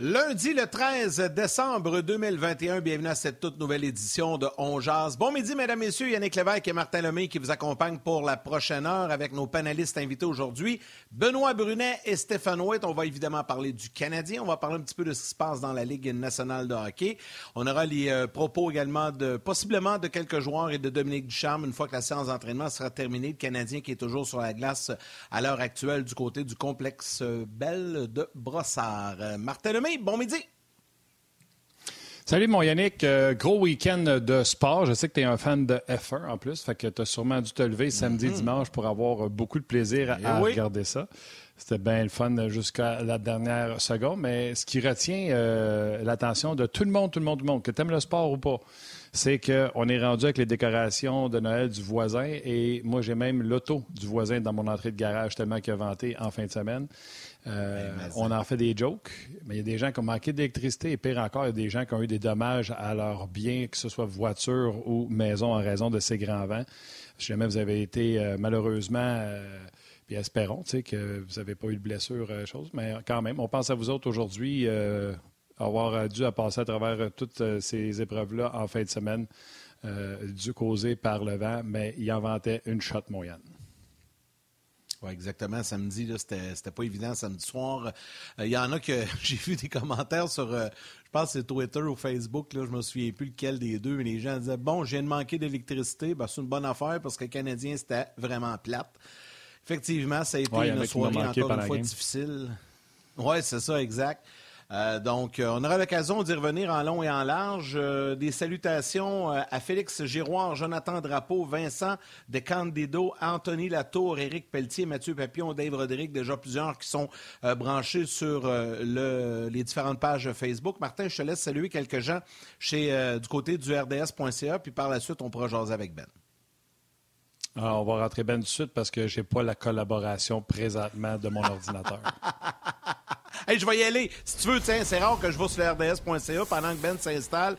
Lundi le 13 décembre 2021, bienvenue à cette toute nouvelle édition de On Jazz. Bon midi, mesdames, messieurs, Yannick Lévesque et Martin Lemay qui vous accompagnent pour la prochaine heure avec nos panélistes invités aujourd'hui, Benoît Brunet et Stéphane White. On va évidemment parler du Canadien, on va parler un petit peu de ce qui se passe dans la Ligue nationale de hockey. On aura les euh, propos également de possiblement de quelques joueurs et de Dominique Ducharme une fois que la séance d'entraînement sera terminée. Le Canadien qui est toujours sur la glace à l'heure actuelle du côté du complexe Belle de Brossard. Euh, Martin Lemay, bon midi. Salut mon Yannick, euh, gros week-end de sport. Je sais que tu es un fan de F1 en plus, fait que tu as sûrement dû te lever samedi, Mhm. dimanche pour avoir beaucoup de plaisir à, Eh à oui. regarder ça. C'était bien le fun jusqu'à la dernière seconde, mais ce qui retient euh, l'attention de tout le monde, tout le monde, tout le monde, que tu aimes le sport ou pas, c'est qu'on est rendu avec les décorations de Noël du voisin et moi j'ai même l'auto du voisin dans mon entrée de garage tellement qu'il a vanté en fin de semaine. Euh, Ben, on en fait des jokes, mais il y a des gens qui ont manqué d'électricité et pire encore, il y a des gens qui ont eu des dommages à leurs biens, que ce soit voiture ou maison en raison de ces grands vents. Si jamais vous avez été euh, malheureusement, euh, puis espérons que vous n'avez pas eu de blessure, euh, chose, mais quand même, on pense à vous autres aujourd'hui, avoir dû à passer à travers toutes ces épreuves-là en fin de semaine, dû causer par le vent, mais il en vantait une shot, mon Yann. Oui, exactement. Samedi, là, c'était, c'était pas évident samedi soir. Euh, Il y en a que j'ai vu des commentaires sur, euh, je pense que c'est Twitter ou Facebook, là, je me souviens plus lequel des deux, mais les gens disaient Bon, je viens de manquer d'électricité, ben, c'est une bonne affaire parce que le Canadien, c'était vraiment plate. Effectivement, ça a été Ouais, une soirée manqué encore une fois difficile. Oui, c'est ça, exact. Euh, donc, euh, on aura l'occasion d'y revenir en long et en large. Euh, des salutations à Félix Giroir, Jonathan Drapeau, Vincent De Candido, Anthony Latour, Éric Pelletier, Mathieu Papillon, Dave Roderick, déjà plusieurs qui sont branchés sur le- les différentes pages Facebook. Martin, je te laisse saluer quelques gens chez, du côté du RDS.ca, puis par la suite, on pourra jaser avec Ben. Ah, on va rentrer bien de suite parce que j'ai pas la collaboration présentement de mon ordinateur. Hey, je vais y aller. Si tu veux, tiens, c'est rare que je vais sur RDS.ca pendant que Ben s'installe.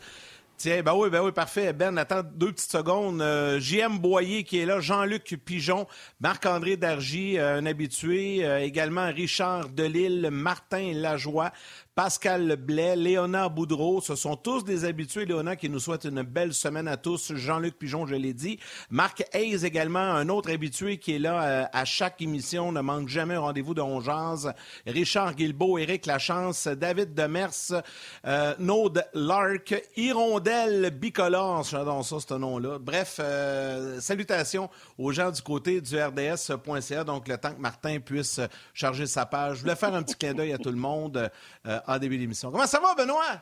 Tiens, ben oui, ben oui, parfait. Ben, attends deux petites secondes. Euh, JM Boyer qui est là, Jean-Luc Pigeon, Marc-André Dargy, euh, un habitué, euh, également Richard Delille, Martin Lajoie, Pascal Blais, Léonard Boudreau. Ce sont tous des habitués, Léonard, qui nous souhaite une belle semaine à tous. Jean-Luc Pigeon, je l'ai dit. Marc Hayes également, un autre habitué qui est là euh, à chaque émission, ne manque jamais un rendez-vous de On Jase. Richard Guilbeault, Éric Lachance, David Demers, euh, Lark, Hirondelle Bicolore, j'adore ça, ce nom-là. Bref, euh, salutations aux gens du côté du RDS.ca, donc le temps que Martin puisse charger sa page. Je voulais faire un petit clin d'œil à tout le monde euh, en début d'émission. Comment ça va, Benoît?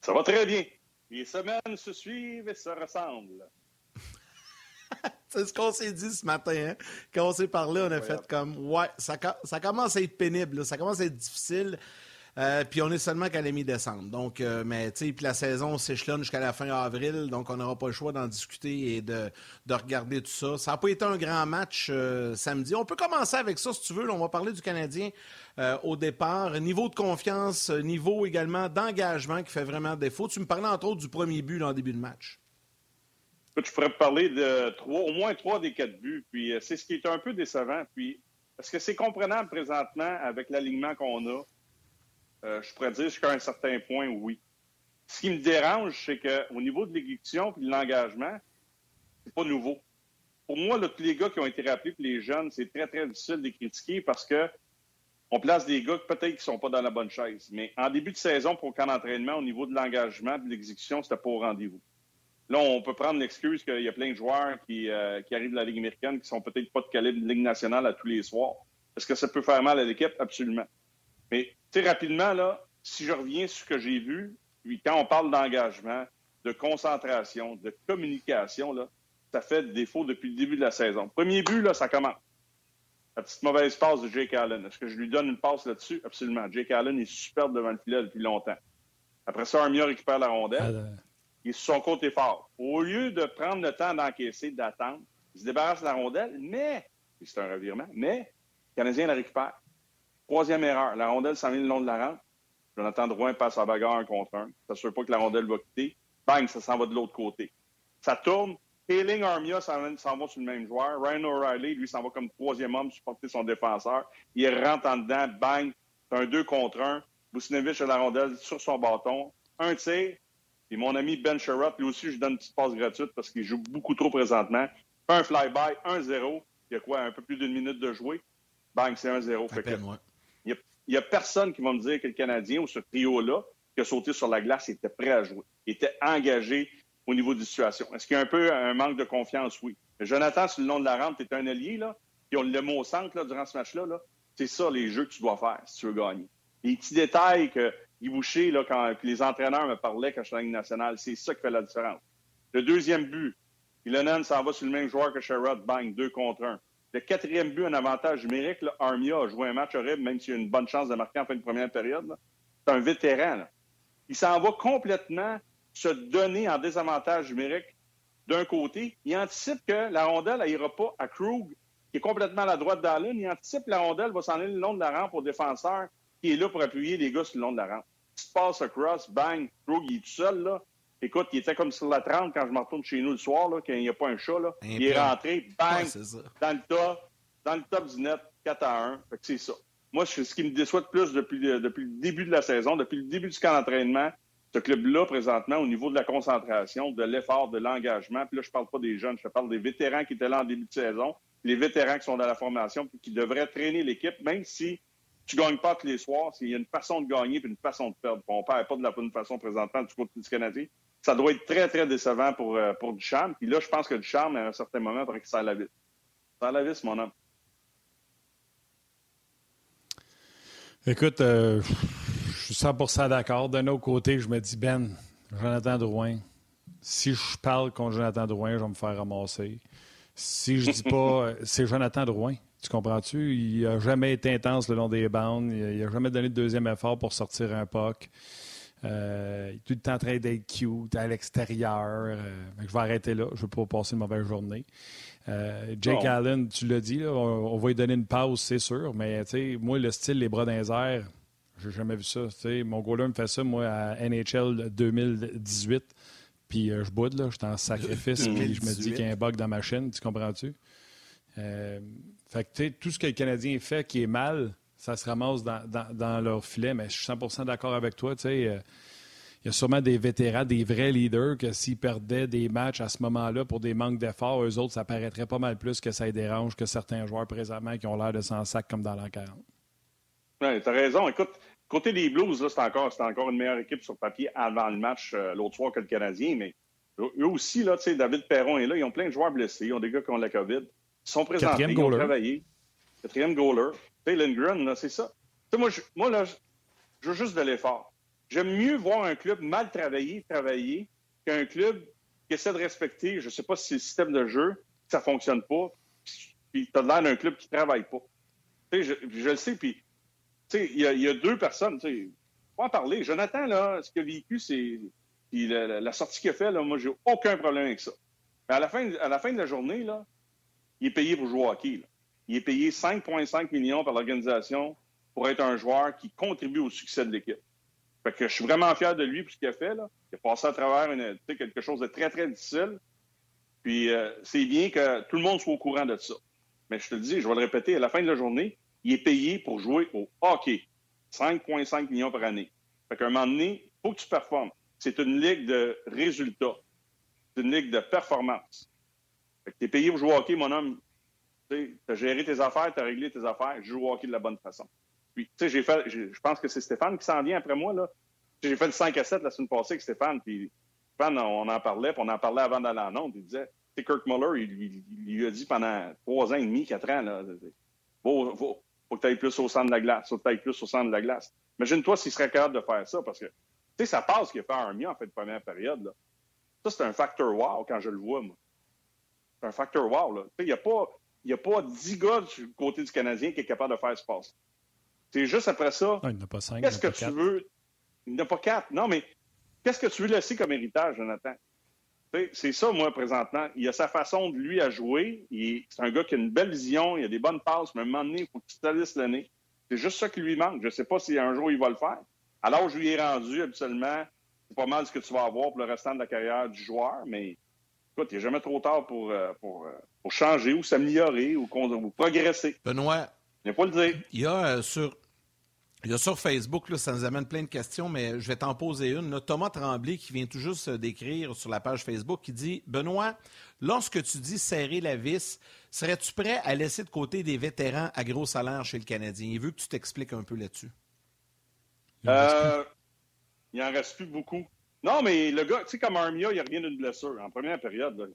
Ça va très bien. Les semaines se suivent et se ressemblent. C'est ce qu'on s'est dit ce matin. Hein? Quand on s'est parlé, on a fait comme Ouais, ça, ça commence à être pénible, là. ça commence à être difficile. Euh, puis on est seulement qu'à la mi-décembre. Donc, euh, mais tu sais, puis la saison s'échelonne jusqu'à la fin avril, donc on n'aura pas le choix d'en discuter et de, de regarder tout ça. Ça n'a pas été un grand match euh, samedi. On peut commencer avec ça si tu veux. On va parler du Canadien au départ. Niveau de confiance, niveau également d'engagement qui fait vraiment défaut. Tu me parlais entre autres du premier but en début de match. Je pourrais parler de trois, au moins trois des quatre buts. Puis c'est ce qui est un peu décevant. Puis est-ce que c'est comprenable présentement avec l'alignement qu'on a? Euh, je pourrais dire jusqu'à un certain point, oui. Ce qui me dérange, c'est qu'au niveau de l'exécution et de l'engagement, c'est pas nouveau. Pour moi, tous les gars qui ont été rappelés, puis les jeunes, c'est très, très difficile de les critiquer parce que on place des gars peut-être qui sont pas dans la bonne chaise. Mais en début de saison, pour le camp d'entraînement, au niveau de l'engagement, de l'exécution, c'était pas au rendez-vous. Là, on peut prendre l'excuse qu'il y a plein de joueurs qui, euh, qui, arrivent de la Ligue américaine qui sont peut-être pas de calibre de Ligue nationale à tous les soirs. Est-ce que ça peut faire mal à l'équipe? Absolument. Mais, tu sais, rapidement, là, si je reviens sur ce que j'ai vu, puis quand on parle d'engagement, de concentration, de communication, là, ça fait défaut depuis le début de la saison. Premier but, là, ça commence. La petite mauvaise passe de Jake Allen. Est-ce que je lui donne une passe là-dessus? Absolument. Jake Allen est superbe devant le filet depuis longtemps. Après ça, Armia récupère la rondelle. Ah, il est sur son côté fort. Au lieu de prendre le temps d'encaisser, d'attendre, il se débarrasse de la rondelle, mais, c'est un revirement, mais le Canadien la récupère. Troisième erreur, la rondelle s'en vient le long de la rampe. Jonathan Drouin passe à bagarre un contre un. Ça ne pas que la rondelle va quitter. Bang, ça s'en va de l'autre côté. Ça tourne. Hailing Armia s'en va sur le même joueur. Ryan O'Reilly, lui, s'en va comme troisième homme supporter son défenseur. Il rentre en dedans. Bang. C'est un deux contre un. Busnevich a la rondelle sur son bâton. Un tir. Et mon ami Ben Sherrod, lui aussi, je donne une petite passe gratuite parce qu'il joue beaucoup trop présentement. Un fly-by, 1-0. Il y a quoi, un peu plus d'une minute de jouer? Bang, c'est 1-0. Il n'y a, personne qui va me dire que le Canadien ou ce trio-là qui a sauté sur la glace était prêt à jouer, était engagé au niveau de la situation. Est-ce qu'il y a un peu un manque de confiance? Oui. Jonathan, sur le long de la rampe, tu es un allié, là, puis on le mot au centre là, durant ce match-là. -là, c'est ça les jeux que tu dois faire si tu veux gagner. Les petits détails que Guy Boucher, là, quand les entraîneurs me parlaient quand je suis en nationale, c'est ça qui fait la différence. Le deuxième but, Ilonen s'en va sur le même joueur que Sherrod, bang, deux contre un. Le quatrième but, un avantage numérique, Armia a joué un match horrible, même s'il a une bonne chance de marquer en fin de première période. C'est un vétéran. Il s'en va complètement se donner en désavantage numérique d'un côté. Il anticipe que la rondelle n'ira pas à Krug, qui est complètement à la droite d'Allen. Il anticipe que la rondelle va s'en aller le long de la rampe au défenseur qui est là pour appuyer les gars sur le long de la rampe. Tu passes across, bang, Krug, il est tout seul, là. Écoute, il était comme sur la 30 quand je me retourne chez nous le soir, là, quand il n'y a pas un chat, là. il est rentré, bang, dans le top, dans le top du net, 4 à 1. Fait que c'est ça. Moi, ce qui me déçoit de plus depuis, depuis le début de la saison, depuis le début du camp d'entraînement, ce club-là, présentement, au niveau de la concentration, de l'effort, de l'engagement, puis là, je parle pas des jeunes, je parle des vétérans qui étaient là en début de saison, les vétérans qui sont dans la formation, puis qui devraient traîner l'équipe, même si tu gagnes pas tous les soirs. Il y a une façon de gagner et une façon de perdre. On ne perd pas de la bonne façon présentement du côté du Canadien. Ça doit être très, très décevant pour, euh, pour Ducharme. Puis là, je pense que Ducharme, à un certain moment, il faudrait qu'il serre la vis. Serre la vis, mon homme. Écoute, euh, je suis 100% d'accord. D'un autre côté, je me dis, Ben, Jonathan Drouin, si je parle contre Jonathan Drouin, je vais me faire ramasser. Si je dis pas, euh, c'est Jonathan Drouin. Tu comprends-tu? Il n'a jamais été intense le long des bandes. Il n'a jamais donné de deuxième effort pour sortir un puck. Euh, il est tout le temps en train d'être cute à l'extérieur. Euh, je vais arrêter là. Je ne veux pas passer une mauvaise journée. Euh, Jake Allen, tu l'as dit, on, va lui donner une pause, c'est sûr. Mais moi, le style, les bras dans les airs, j'ai jamais vu ça. mon goaler me fait ça, moi, à NHL 2018. Puis je boude, là. Je suis en sacrifice. puis je me dis qu'il y a un bug dans ma chaîne. Tu comprends-tu? Fait que, tout ce que le Canadien fait qui est mal, ça se ramasse dans, leur filet. Mais je suis 100% d'accord avec toi. Euh, il y a sûrement des vétérans, des vrais leaders, que s'ils perdaient des matchs à ce moment-là pour des manques d'efforts, eux autres, ça paraîtrait pas mal plus que ça les dérange que certains joueurs présentement qui ont l'air de s'en sac comme dans l'an 40. Oui, tu as raison. Écoute, côté des Blues, c'est encore, encore une meilleure équipe sur papier avant le match euh, l'autre soir que le Canadien, mais eux aussi, là, David Perron est là, ils ont plein de joueurs blessés, ils ont des gars qui ont la COVID. Ils sont présentés, ils ont travaillé. Quatrième goaler. Lindgren, c'est ça. moi, je, moi, là, je veux juste de l'effort. J'aime mieux voir un club mal travaillé, travailler, qu'un club qui essaie de respecter, je ne sais pas si c'est le système de jeu, ça ne fonctionne pas, puis tu as l'air d'un club qui ne travaille pas. Je, le sais, puis il y, a deux personnes, tu faut en parler. Jonathan, ce qu'il a vécu, c'est la, sortie qu'il a fait, là, moi, j'ai aucun problème avec ça. Mais à la fin, de la journée, il est payé pour jouer au hockey. Il est payé 5,5 millions par l'organisation pour être un joueur qui contribue au succès de l'équipe. Fait que je suis vraiment fier de lui pour ce qu'il a fait. Il a passé à travers quelque chose de très, très difficile. Puis euh, c'est bien que tout le monde soit au courant de ça. Mais je te le dis, je vais le répéter, à la fin de la journée, il est payé pour jouer au hockey. 5,5 millions par année. Fait qu'à un moment donné, il faut que tu performes. C'est une ligue de résultats. C'est une ligue de performance. Tu es payé pour jouer au hockey, mon homme. Tu as géré tes affaires, tu as réglé tes affaires, je joue au hockey de la bonne façon. Puis, tu sais, j'ai fait, je pense que c'est Stéphane qui s'en vient après moi, là. J'ai fait le 5 à 7 la semaine passée avec Stéphane, puis on en parlait, puis on en parlait avant d'aller en onde. Il disait, c'est Kirk Muller, il, lui a dit pendant trois ans et demi, quatre ans, là, faut, faut, faut que tu ailles plus au centre de la glace, faut que tu ailles plus au centre de la glace. Imagine-toi s'il serait capable de faire ça, parce que, tu sais, ça passe qu'il a fait Army en fait de première période. Là. Ça, c'est un facteur wow quand je le vois, moi. C'est un facteur wow, là. Tu sais, il n'y a pas, il a pas dix gars du côté du Canadien qui est capable de faire ce passe. C'est juste après ça. Non, il n'a pas cinq. Qu'est-ce que tu veux? Il n'a pas quatre. Non, mais qu'est-ce que tu veux laisser comme héritage, Jonathan? C'est ça, moi, présentement. Il a sa façon de lui à jouer. C'est un gars qui a une belle vision, il a des bonnes passes, mais à un moment donné, il faut qu'il se le nez. C'est juste ça qui lui manque. Je ne sais pas si un jour il va le faire. Alors, je lui ai rendu, habituellement, c'est pas mal ce que tu vas avoir pour le restant de la carrière du joueur, mais écoute, il n'est jamais trop tard pour, euh, pour, euh, pour changer ou s'améliorer ou, ou, progresser. Benoît. Il pas le dire. Il y a euh, sur il y a sur Facebook, là, ça nous amène plein de questions, mais je vais t'en poser une. Thomas Tremblay, qui vient tout juste d'écrire sur la page Facebook, qui dit Benoît, lorsque tu dis serrer la vis, serais-tu prêt à laisser de côté des vétérans à gros salaire chez le Canadien? Il veut que tu t'expliques un peu là-dessus. Euh, il en reste plus beaucoup. Non, mais le gars, tu sais, comme Armia, il rien d'une blessure. En première période,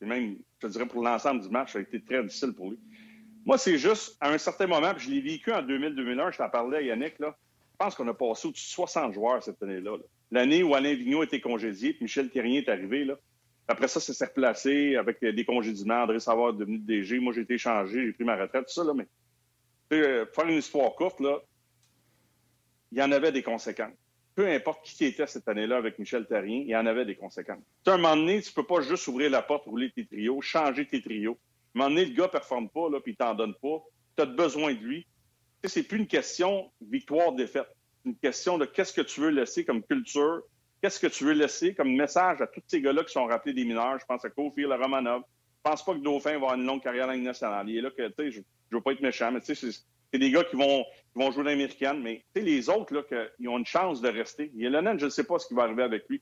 et même, je te dirais, pour l'ensemble du match, ça a été très difficile pour lui. Moi, c'est juste, à un certain moment, puis je l'ai vécu en 2000-2001, je t'en parlais à Yannick, là, je pense qu'on a passé au-dessus de 60 joueurs cette année-là. L'année où Alain Vigneault était congédié, puis Michel Thérien est arrivé. Là. Après ça, ça s'est replacé avec des congédiements. André Savard est devenu DG. Moi, j'ai été changé, j'ai pris ma retraite, tout ça. Là, mais euh, faire une histoire courte, là, il y en avait des conséquences. Peu importe qui était cette année-là avec Michel Terrien, il y en avait des conséquences. À un moment donné, tu peux pas juste ouvrir la porte, rouler tes trios, changer tes trios un moment donné, le gars performe pas, là, puis il t'en donne pas. Tu as besoin de lui. Ce c'est plus une question victoire-défaite. C'est une question de qu'est-ce que tu veux laisser comme culture, qu'est-ce que tu veux laisser comme message à tous ces gars-là qui sont rappelés des mineurs. Je pense à Kofi, à Romanov. Je pense pas que Dauphin va avoir une longue carrière nationale. Il là tu sais, je, ne veux pas être méchant, mais tu sais, c'est des gars qui vont, qui vont jouer l'américaine, mais les autres, là, ils ont une chance de rester. Yelenen, je ne sais pas ce qui va arriver avec lui.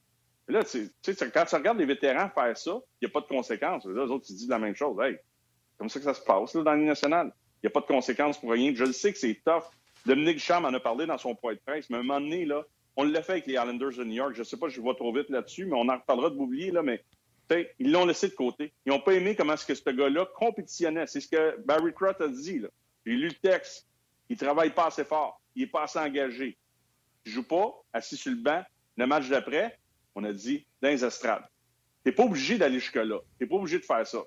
là, tu sais, quand tu regardes les vétérans faire ça, il n'y a pas de conséquences. Les autres, ils disent la même chose. Hey, comme ça que ça se passe là, dans l'année nationale. Il n'y a pas de conséquences pour rien. Je le sais que c'est tough. Dominique Cham en a parlé dans son point de presse, mais à un moment donné, là, on l'a fait avec les Islanders de New York. Je ne sais pas, je vais trop vite là-dessus, mais on en reparlera de Boublier, là, mais ils l'ont laissé de côté. Ils n'ont pas aimé comment ce que ce gars-là compétitionnait. C'est ce que Barry Crott a dit. J'ai lu le texte. Il ne travaille pas assez fort. Il n'est pas assez engagé. Il ne joue pas, assis sur le banc. Le match d'après, on a dit dans les estrades. Tu n'es pas obligé d'aller jusque-là. Tu n'es pas obligé de faire ça.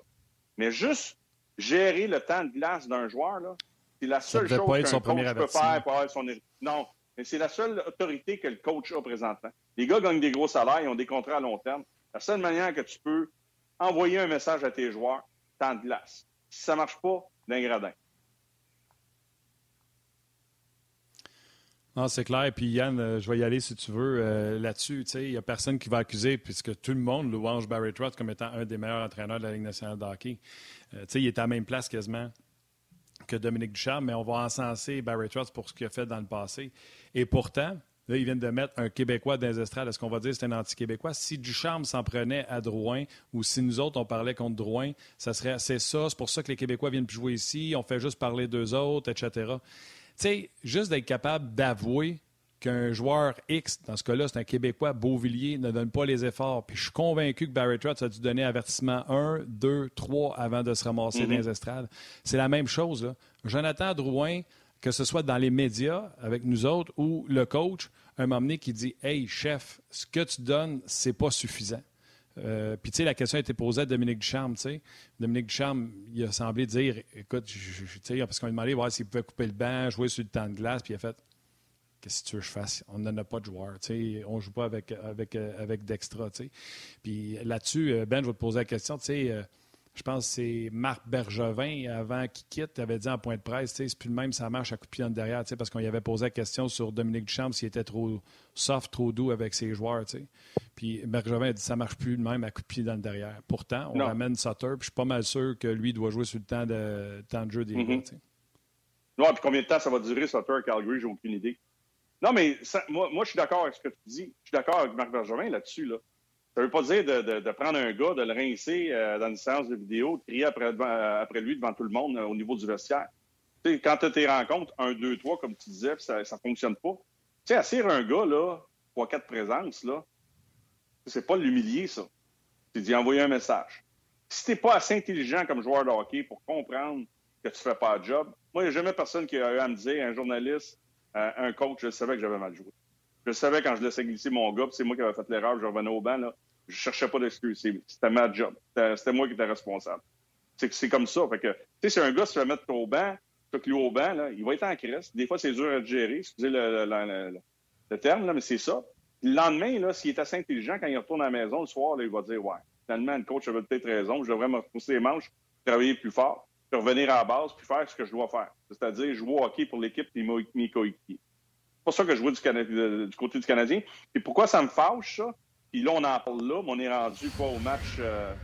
Mais juste gérer le temps de glace d'un joueur, là, c'est la seule chose qu'un coach peut faire pour avoir son... Non, mais c'est la seule autorité que le coach a présentement. Les gars gagnent des gros salaires, ils ont des contrats à long terme. La seule manière que tu peux envoyer un message à tes joueurs, temps de glace. Si ça ne marche pas, d'un gradin. Non, c'est clair. Puis Yann, euh, je vais y aller si tu veux euh, là-dessus. Il n'y a personne qui va accuser, puisque tout le monde louange Barry Trotz comme étant un des meilleurs entraîneurs de la Ligue nationale de hockey. Euh, il est à la même place quasiment que Dominique Ducharme, mais on va encenser Barry Trotz pour ce qu'il a fait dans le passé. Et pourtant, là, ils viennent de mettre un Québécois dans les estrades. Est-ce qu'on va dire que c'est un anti-Québécois? Si Ducharme s'en prenait à Drouin ou si nous autres, on parlait contre Drouin, ça serait c'est ça. C'est pour ça que les Québécois viennent jouer ici. On fait juste parler d'eux autres, etc sais, juste d'être capable d'avouer qu'un joueur X, dans ce cas-là, c'est un Québécois, Beauvillier, ne donne pas les efforts. Puis je suis convaincu que Barry Trotz a dû donner avertissement 1, 2, 3 avant de se ramasser dans les mhm. estrades. C'est la même chose. Là. Jonathan Drouin, que ce soit dans les médias avec nous autres ou le coach, un moment donné qui dit Hey, chef, ce que tu donnes, c'est pas suffisant. Euh, puis, tu sais, la question a été posée à Dominique Ducharme, tu sais. Dominique Ducharme, il a semblé dire, écoute, tu sais, parce qu'on lui a demandé voir s'il pouvait couper le banc, jouer sur le temps de glace, puis il a fait, qu'est-ce que tu veux que je fasse? On n'en a pas de joueurs, tu sais. On ne joue pas avec, avec, euh, avec Dextra, tu sais. Puis là-dessus, euh, Ben, je vais te poser la question, tu sais, je pense que c'est Marc Bergevin, avant qu'il quitte, avait dit en point de presse, c'est plus le même, ça marche à coup de pied en derrière, parce qu'on y avait posé la question sur Dominique Duchamp s'il était trop soft, trop doux avec ses joueurs. T'sais. Puis Bergevin a dit ça marche plus le même à coup de pied dans le derrière. Pourtant, on ramène Sutter, puis je suis pas mal sûr que lui doit jouer sur le temps de, temps de jeu des mm Non, puis combien de temps ça va durer Sutter à Calgary, j'ai aucune idée. Non, mais moi, moi, je suis d'accord avec ce que tu dis. Je suis d'accord avec Marc Bergevin là-dessus. Là. Ça ne veut pas dire de, prendre un gars, de le rincer euh, dans une séance de vidéo, de crier après, lui devant tout le monde euh, au niveau du vestiaire. quand tu tes rencontres, un, deux, trois, comme tu disais, ça ne fonctionne pas. Tu sais, assire un gars, là, trois, quatre présences, là, C'est pas l'humilier, ça. C'est d'y envoyer un message. Si t'es pas assez intelligent comme joueur de hockey pour comprendre que tu fais pas le job, moi, il n'y a jamais personne qui a eu à me dire, un journaliste, euh, un coach, je savais que j'avais mal joué. Je savais quand je laissais glisser mon gars, c'est moi qui avais fait l'erreur, je revenais au banc, là, je cherchais pas d'excuses. C'était ma job. C'était moi qui étais responsable. C'est comme ça. Fait que, tu sais, si un gars se fait mettre au banc, lui au banc, là, il va être en crise. Des fois, c'est dur à gérer, excusez le, terme, là, mais c'est ça. Le lendemain, s'il est assez intelligent, quand il retourne à la maison le soir, là, il va dire Ouais, finalement, le coach avait peut-être raison, je devrais me repousser les manches, travailler plus fort, puis revenir à la base, puis faire ce que je dois faire. C'est-à-dire jouer au hockey pour l'équipe et mes coéquipiers. C'est pour ça que je joue du, côté du Canadien. Et pourquoi ça me fâche, ça? Puis là, on en parle là, mais on est rendu pas au match, euh,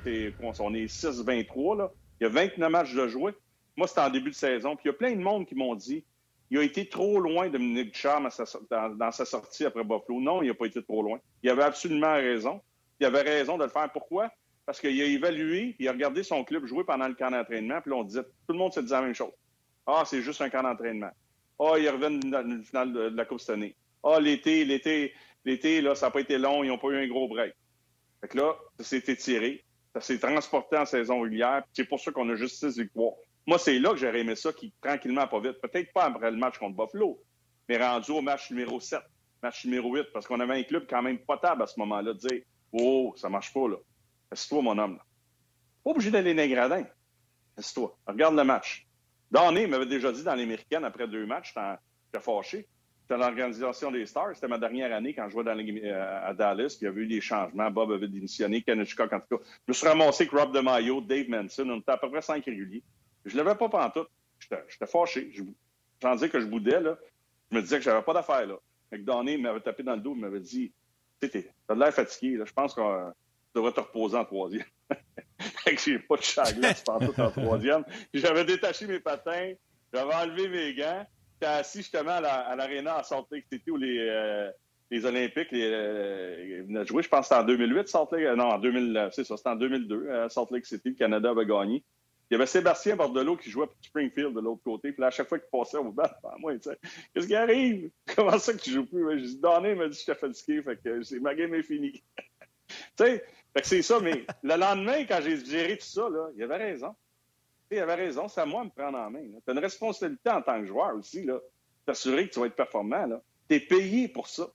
on est 6-23, là. Il y a 29 matchs de jouer. Moi, c'était en début de saison. Puis il y a plein de monde qui m'ont dit il a été trop loin, Dominique Ducharme, dans, dans, sa sortie après Buffalo. Non, il n'a pas été trop loin. Il avait absolument raison. Il avait raison de le faire. Pourquoi? Parce qu'il a évalué, il a regardé son club jouer pendant le camp d'entraînement, puis là, on disait, tout le monde se disait la même chose. Ah, c'est juste un camp d'entraînement. Ah, il revient dans une finale de, la Coupe cette année. Ah, l'été, l'été, l'été, là, ça n'a pas été long, ils n'ont pas eu un gros break. Fait que là, ça s'est étiré, ça s'est transporté en saison régulière, c'est pour ça qu'on a juste six victoires. Moi, c'est là que j'aurais aimé ça, qui tranquillement, pas vite. Peut-être pas après le match contre Buffalo, mais rendu au match numéro 7, match numéro 8, parce qu'on avait un club quand même potable à ce moment-là, de dire Oh, ça marche pas, là. Assieds-toi, mon homme. Pas obligé d'aller dans les gradins. toi Regarde le match. Donné m'avait déjà dit dans l'Américaine, après deux matchs, j'étais fâché. C'était l'organisation des Stars. C'était ma dernière année quand je jouais dans euh, à Dallas. il y avait eu des changements. Bob avait démissionné. Kenichka, en tout cas. Je me suis ramassé avec Rob DeMaio, Dave Manson. On était à peu près cinq réguliers. Je ne l'avais pas pantoute. J'étais fâché. J'en disais que je boudais. Là. Je me disais que j'avais pas d'affaires. là. Donné m'avait tapé dans le dos. Il m'avait dit Tu as l'air fatigué. Là. Je pense qu'on euh, devrait te reposer en troisième. j'ai pas de chaglace pantoute en troisième. J'avais détaché mes patins. J'avais enlevé mes gants. J'étais assis justement à l'aréna à, Salt Lake City où les, euh, les Olympiques les, euh, jouer. Je pense que c'était en 2008, Salt Lake. Euh, non, en 2000, c'est ça, c'était en 2002, à Salt Lake City, le Canada avait gagné. Il y avait Sébastien Bordelot qui jouait pour Springfield de l'autre côté. Puis là, à chaque fois qu'il passait au bas, moi, il disait Qu'est-ce qui arrive? Comment ça que tu joues plus J'ai dit Donné m'a dit Je t'ai fatigué. Fait que ma game est finie. tu sais, fait que c'est ça. Mais le lendemain, quand j'ai géré tout ça, là, il avait raison il avait raison, c'est à moi de me prendre en main. Tu as une responsabilité en tant que joueur aussi, là, t'assurer que tu vas être performant. Tu es payé pour ça.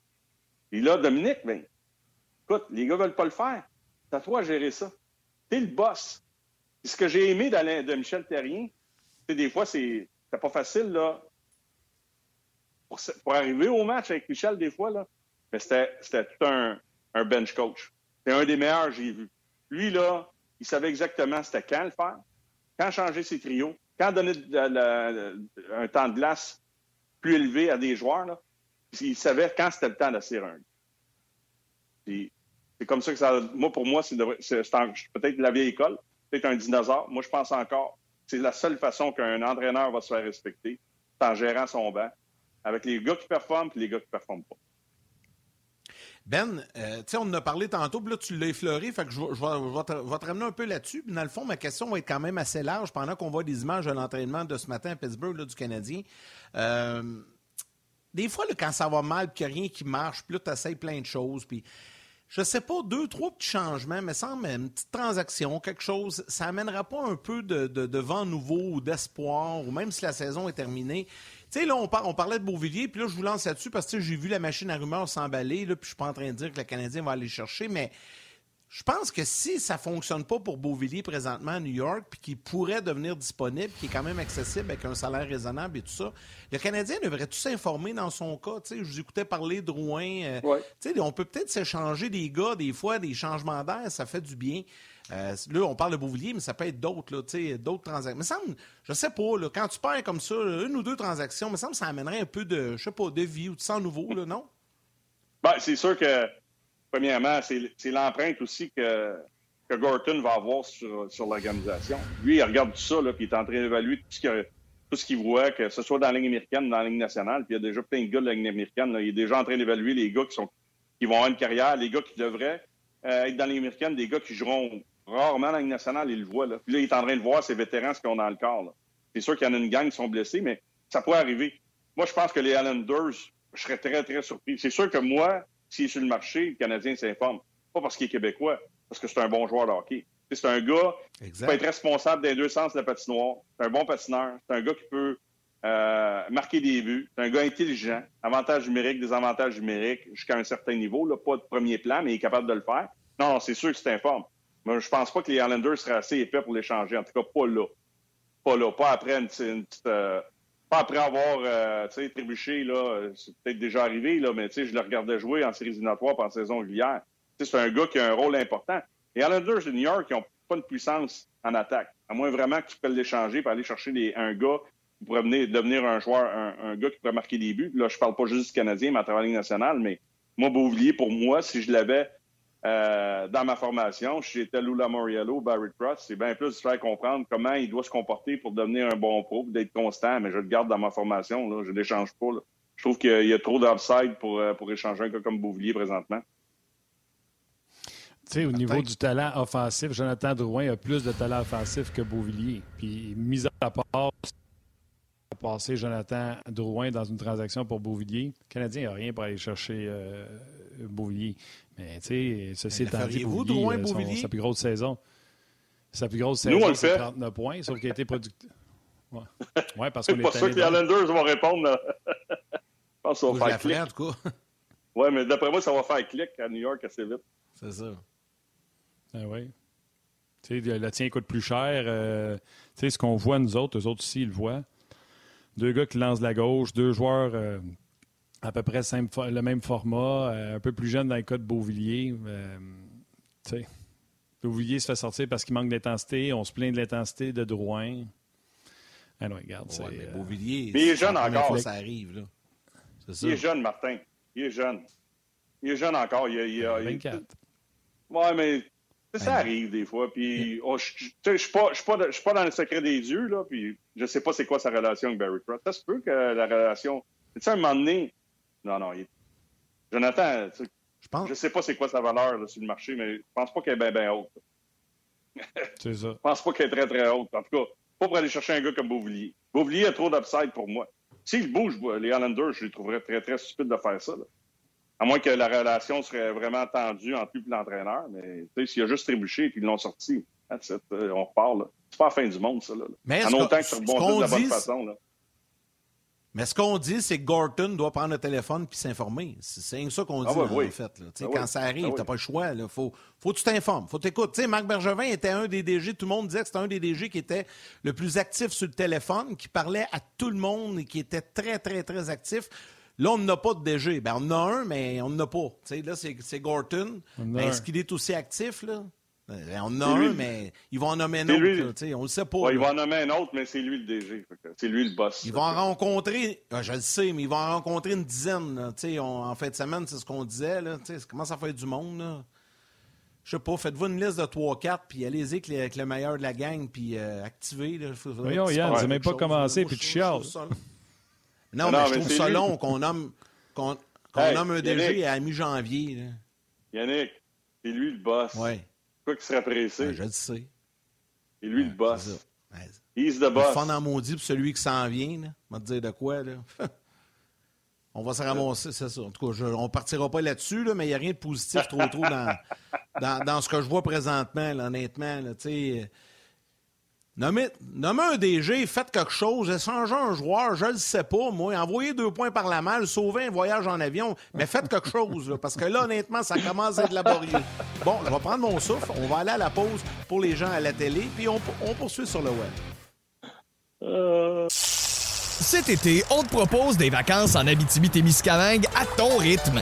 Et là, Dominique, ben, écoute, les gars veulent pas le faire. C'est à toi de gérer ça. Tu es le boss. ce que j'ai aimé de Michel Terrien, c'est des fois, c'est pas facile, là. Pour, arriver au match avec Michel, des fois, là, mais c'était tout un, un bench coach. C'est un des meilleurs que j'ai vu. Lui, là, il savait exactement c'était quand le faire, quand changer ses trios, quand donner un temps de glace plus élevé à des joueurs, là, il savait quand c'était le temps d'assurer un. C'est comme ça que ça. Moi, pour moi, c'est peut-être la vieille école, peut-être un dinosaure. Moi, je pense encore. C'est la seule façon qu'un entraîneur va se faire respecter, c'est en gérant son banc, avec les gars qui performent et les gars qui ne performent pas. Ben, euh, tu sais, on en a parlé tantôt, puis là, tu l'as effleuré, fait que je, vais, te, ramener un peu là-dessus. Puis dans le fond, ma question va être quand même assez large pendant qu'on voit des images de l'entraînement de ce matin à Pittsburgh, là, du Canadien. Euh, des fois, quand ça va mal, puis qu'il n'y a rien qui marche, puis là, tu essaies plein de choses, puis je sais pas, deux, trois petits changements, mais sans même une petite transaction, quelque chose, ça amènera pas un peu de, de vent nouveau ou d'espoir, ou même si la saison est terminée, tu sais, là, on, on, parlait de Beauvillier, puis là, je vous lance là-dessus parce que j'ai vu la machine à rumeurs s'emballer, là, puis je suis pas en train de dire que le Canadien va aller chercher, mais je pense que si ça fonctionne pas pour Beauvillier présentement à New York, puis qu'il pourrait devenir disponible, qui est quand même accessible avec un salaire raisonnable et tout ça, le Canadien devrait tout s'informer dans son cas? Tu sais, je vous écoutais parler de Rouen. Euh, on peut peut-être s'échanger des gars, des fois, des changements d'air, ça fait du bien. Euh, là, on parle de Beauvillier, mais ça peut être d'autres, d'autres transactions. Mais ça je sais pas, quand tu perds comme ça, une ou deux transactions, me semble ça amènerait un peu de, je sais pas, de vie ou de sang nouveau, non? Ben, c'est sûr que, premièrement, c'est l'empreinte aussi que, que Gorton va avoir sur, sur l'organisation. Lui, il regarde tout ça, puis il est en train d'évaluer tout ce qu'il voit, que ce soit dans la ligne américaine ou dans la ligne nationale. Puis il y a déjà plein de gars de la ligne américaine. Il est déjà en train d'évaluer les gars qui, sont, qui vont avoir une carrière, les gars qui devraient euh, être dans la ligne américaine, des gars qui joueront Rarement la Ligue nationale, il le voit. Là. Puis là, il est en train de voir ses vétérans, ce qu'ils ont dans le corps. C'est sûr qu'il y en a une gang qui sont blessés, mais ça pourrait arriver. Moi, je pense que les Islanders, je serais très, très surpris. C'est sûr que moi, s'il est sur le marché, le Canadien s'informe. Pas parce qu'il est québécois, parce que c'est un bon joueur de hockey. C'est un gars qui peut être responsable des deux sens de la patinoire. C'est un bon patineur. C'est un gars qui peut euh, marquer des buts. C'est un gars intelligent. Avantages numériques, désavantages numériques jusqu'à un certain niveau. Là, pas de premier plan, mais il est capable de le faire. Non, c'est sûr que c'est informe. Mais je pense pas que les Islanders seraient assez épais pour l'échanger. En tout cas, pas là. Pas là. Pas après une, petite... Euh, pas après avoir euh, trébuché, là, c'est peut-être déjà arrivé, là, mais je le regardais jouer en séries éliminatoires en saison régulière. C'est un gars qui a un rôle important. Les Islanders de New York, n'ont pas de puissance en attaque. À moins vraiment que tu peux l'échanger pour aller chercher un gars qui pourrait devenir un joueur, un, gars qui pourrait marquer des buts. Là, je parle pas juste du Canadien, mais à travers la. Mais moi, Beauvillier, pour moi, si je l'avais euh, dans ma formation, j'étais Lula Moriello, Barry Cross, c'est bien plus de faire comprendre comment il doit se comporter pour devenir un bon pro, d'être constant. Mais je le garde dans ma formation. Là, je ne l'échange pas. Je trouve qu'il y a trop d'upside pour, euh, pour échanger un gars comme Beauvillier présentement au niveau du talent offensif, Jonathan Drouin a plus de talent offensif que Beauvillier. Puis, mis à part passer Jonathan Drouin dans une transaction pour Beauvillier, le Canadien n'a rien pour aller chercher euh, Beauvillier. Mais, tu sais, ceci étant dit, vous, Drouin, Beauvillier? sa plus grosse saison. Sa plus grosse saison, c'est 39 points, sauf qu'il a été productif. Ouais. ouais, parce qu'on est pas sûr que les Islanders vont répondre. Je pense ça va faire clic. en tout cas. Oui, mais d'après moi, ça va faire clic à New York assez vite. C'est ça. Ah oui. Tu sais, le tien coûte plus cher. Euh, tu sais, ce qu'on voit, nous autres, eux autres aussi, ils le voient. Deux gars qui lancent la gauche, deux joueurs euh, à peu près le même format, euh, un peu plus jeunes dans le cas de Beauvillier. tu sais, Beauvillier se fait sortir parce qu'il manque d'intensité. On se plaint de l'intensité de Drouin. Ah non, regarde, c'est... mais Beauvillier, mais il est jeune encore. Ça arrive, là. Il est jeune, Martin. Il est jeune. Il est jeune encore. Il, il, 24. Oui, mais ça arrive des fois. Puis, oh, je ne suis pas, pas, dans le secret des dieux, là, puis je sais pas c'est quoi sa relation avec Barry Cross. Ça se peut que la relation. Tu sais, à un moment donné? Non, non. Jonathan, je pense. Je sais pas c'est quoi sa valeur sur le marché, mais je pense pas qu'elle est bien, bien haute. C'est ça. je pense pas qu'elle est très, très haute. En tout cas, pas pour aller chercher un gars comme Beauvillier. Beauvillier a trop d'upside pour moi. S'il bouge, les Islanders, je les trouverais très, très stupide de faire ça. Là. À moins que la relation serait vraiment tendue entre lui et l'entraîneur. Mais s'il a juste trébuché et qu'ils l'ont sorti, euh, on repart. C'est pas la fin du monde, ça. Là. Mais en autant que tu rebondis de la bonne façon. Là. Mais ce qu'on dit, c'est que Gorton doit prendre le téléphone puis s'informer. C'est ça qu'on ah dit, en fait. Là. Ah quand ça arrive, ah, t'as pas le choix. Il faut, faut que tu t'informes. faut t'écouter. Marc Bergevin était un des DG. Tout le monde disait que c'était un des DG qui était le plus actif sur le téléphone, qui parlait à tout le monde et qui était très, très, très actif. Là, on n'a pas de DG. Ben, on en a un, mais on n'en a pas. là, c'est Gorton. Est-ce qu'il est aussi actif, là? Ben, on en a un, mais ils vont en nommer un autre. on le sait pas. ils vont en nommer un autre, mais c'est lui le DG. C'est lui le boss. Ils vont en rencontrer, ah, je le sais, mais ils vont en rencontrer une dizaine. en fin de semaine, c'est ce qu'on disait. Là, ça commence à faire du monde. Je sais pas, faites-vous une liste de 3-4, puis allez-y avec, le meilleur de la gang, puis euh, activez. Là, Voyons, Yann, c'est même pas commencé, puis tu chiales. Non, mais, je trouve ça long qu'on nomme, qu'on, nomme un DG à mi-janvier. Yannick, c'est lui le boss. Oui. Pourquoi qu'il serait pressé? Ben, je le sais. C'est lui le boss. He's the boss. Fun en maudit pour celui qui s'en vient. Là. On va te dire de quoi. Là. on va se ramasser, c'est ça. En tout cas, je, on partira pas là-dessus, là, mais il n'y a rien de positif trop trop dans, dans, dans, ce que je vois présentement, là, honnêtement. Là, Nommez, un DG, faites quelque chose, échangez un joueur, je le sais pas, moi. Envoyez deux points par la malle, sauvez un voyage en avion, mais faites quelque chose, parce que là, honnêtement, ça commence à être laborieux. Bon, je vais prendre mon souffle, on va aller à la pause pour les gens à la télé, puis on, poursuit sur le web. Euh. Cet été, on te propose des vacances en Abitibi-Témiscamingue à ton rythme.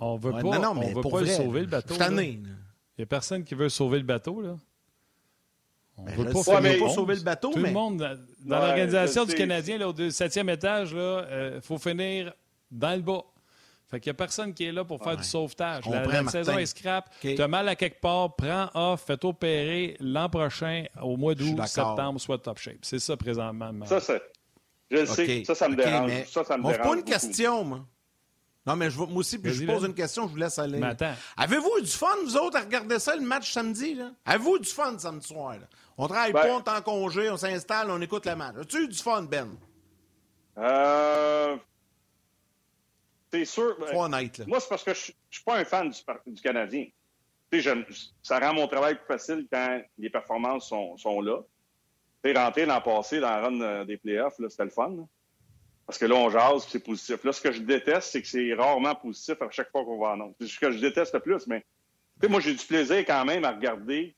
On veut pas, non, on veut pas sauver le bateau. Il n'y a personne qui veut sauver le bateau. Là. On ne veut pas, pas, sauver le bateau. Tout le monde, dans, l'organisation du Canadien, là, au septième étage, il euh, faut finir dans le bas. Fait qu'il n'y a personne qui est là pour faire Ouais. du sauvetage. La, saison est scrap. Tu as mal à quelque part, prends off, fais opérer l'an prochain, au mois d'août, septembre, soit top shape. C'est ça présentement. ma- Ça, c'est. Je le sais. Ça, ça me dérange. mais Ça, ça me dérange. pas une beaucoup. question, moi. Non, mais je, vais- moi aussi, puis je pose une question, je vous laisse aller. Avez-vous eu du fun, vous autres, à regarder ça, le match samedi? Là? Avez-vous eu du fun samedi soir? Là? On travaille Ben- pas, on est en congé, on s'installe, on écoute le match. As-tu eu du fun, Ben? Euh. C'est sûr. ben, honnête. Là. Moi, c'est parce que je ne suis pas un fan du, Canadien. Je- ça rend mon travail plus facile quand les performances sont, sont là. Tu sais, rentrer l'an passé dans la run euh, des playoffs, là, c'était le fun. là. Parce que là, on jase, c'est positif. Là, ce que je déteste, c'est que c'est rarement positif à chaque fois qu'on va en. C'est ce que je déteste le plus, mais moi, j'ai du plaisir quand même à regarder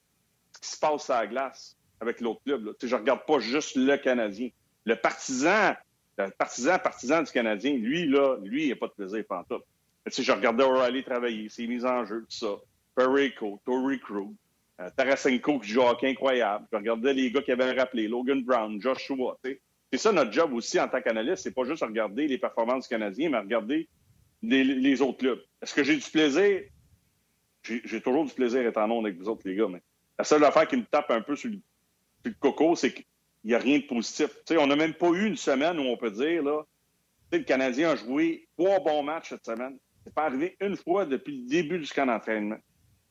ce qui se passe à la glace avec l'autre club. Je regarde pas juste le Canadien. Le partisan, le partisan, partisan du Canadien, lui, là, lui, il n'a pas de plaisir pantoute. Sais, je regardais O'Reilly travailler, ses mises en jeu, tout ça. Perico, Tory Crew, euh, Tarasenko qui joue hockey incroyable. Je regardais les gars qui avaient rappelé, Logan Brown, Joshua. tu sais. C'est ça notre job aussi en tant qu'analyste, c'est pas juste regarder les performances du Canadien, mais regarder les, autres clubs. Est-ce que j'ai du plaisir? J'ai toujours du plaisir étant non avec vous autres, les gars, mais la seule affaire qui me tape un peu sur le, coco, c'est qu'il n'y a rien de positif. On n'a même pas eu une semaine où on peut dire, là, le Canadien a joué trois bons matchs cette semaine. C'est pas arrivé une fois depuis le début du camp d'entraînement.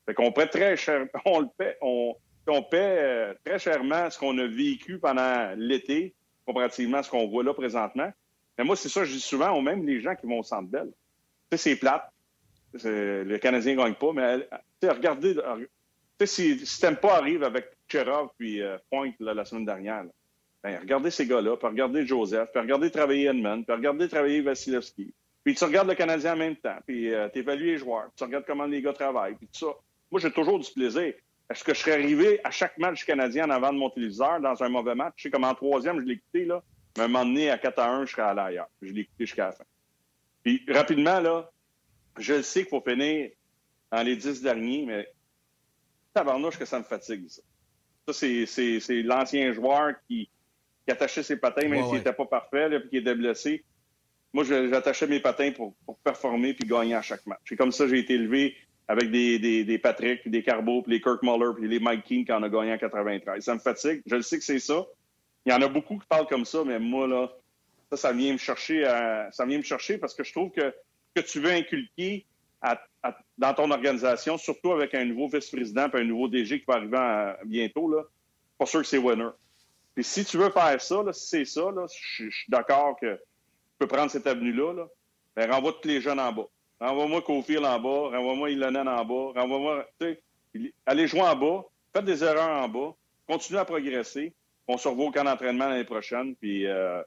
Fait qu'on paie très cher, on le paie, on paie euh, très chèrement ce qu'on a vécu pendant l'été, comparativement à ce qu'on voit là présentement. Mais moi, c'est ça, je dis souvent, ou même les gens qui vont au centre belle. Tu sais, c'est plate. Le Canadien ne gagne pas, mais sais, regardez, tu sais, si, si Tempa arrive avec Cherov puis euh, Point là, la semaine dernière, ben, regardez ces gars-là, puis regardez Joseph, puis regardez travailler Edmond, puis regardez travailler Vasilevski. Puis tu regardes le Canadien en même temps, puis tu évalues les joueurs, puis tu regardes comment les gars travaillent, puis tout ça. Moi, j'ai toujours du plaisir. Est-ce que je serais arrivé à chaque match Canadien en avant de mon téléviseur dans un mauvais match? Je sais comme en troisième, je l'ai écouté, là. Mais à un moment donné, à 4 à 1, je serais allé ailleurs. Je l'ai écouté jusqu'à la fin. Puis rapidement, là, je le sais qu'il faut finir dans les 10 derniers, mais tabarnouche que ça me fatigue, ça. Ça, c'est- l'ancien joueur qui, qui attachait ses patins, même Ouais, s'il ouais. n'était pas parfait, là, puis qui était blessé. Moi, j'attachais mes patins pour, pour performer puis gagner à chaque match. C'est comme ça que j'ai été élevé avec des, des, des Patrick, des Carbo, puis les Kirk Muller, puis les Mike Keane qui en a gagné en 93. Ça me fatigue. Je le sais que c'est ça. Il y en a beaucoup qui parlent comme ça, mais moi, là, ça, ça vient me chercher, ça vient me chercher parce que je trouve que que tu veux inculquer dans ton organisation, surtout avec un nouveau vice-président et un nouveau DG qui va arriver à- bientôt, là, pas sûr que c'est winner. Puis si tu veux faire ça, si c'est ça, je suis d'accord que tu peux prendre cette avenue-là, là, ben, renvoie tous les jeunes en bas. Renvoie-moi Cofield en bas, renvoie-moi Ilonen en bas, renvoie-moi, allez jouer en bas, faites des erreurs en bas, continuez à progresser, on se revoit au camp d'entraînement l'année prochaine, puis euh,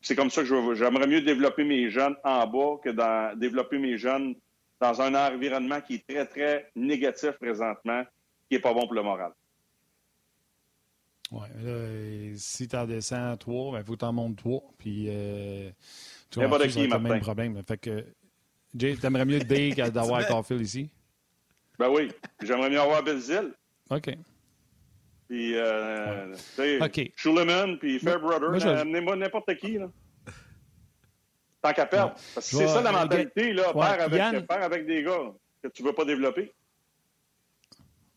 c'est comme ça que j'aimerais mieux développer mes jeunes en bas que dans, développer mes jeunes dans un environnement qui est très, très négatif présentement, qui n'est pas bon pour le moral. Oui, là, si tu en descends trois, il faut que tu en montes trois. Puis, euh, tu le même problème. Fait que, Jay, t'aimerais mieux que d'avoir Caulfield ici? Ben oui, j'aimerais mieux avoir Belzil, OK. puis euh, OK. Schuleman, puis Fairbrother, je- amenez-moi n'importe qui, là. Tant qu'à perdre. Ouais. Parce que c'est ça la euh, mentalité, là, Ouais, faire, avec, Yann- faire avec des gars que tu ne veux pas développer.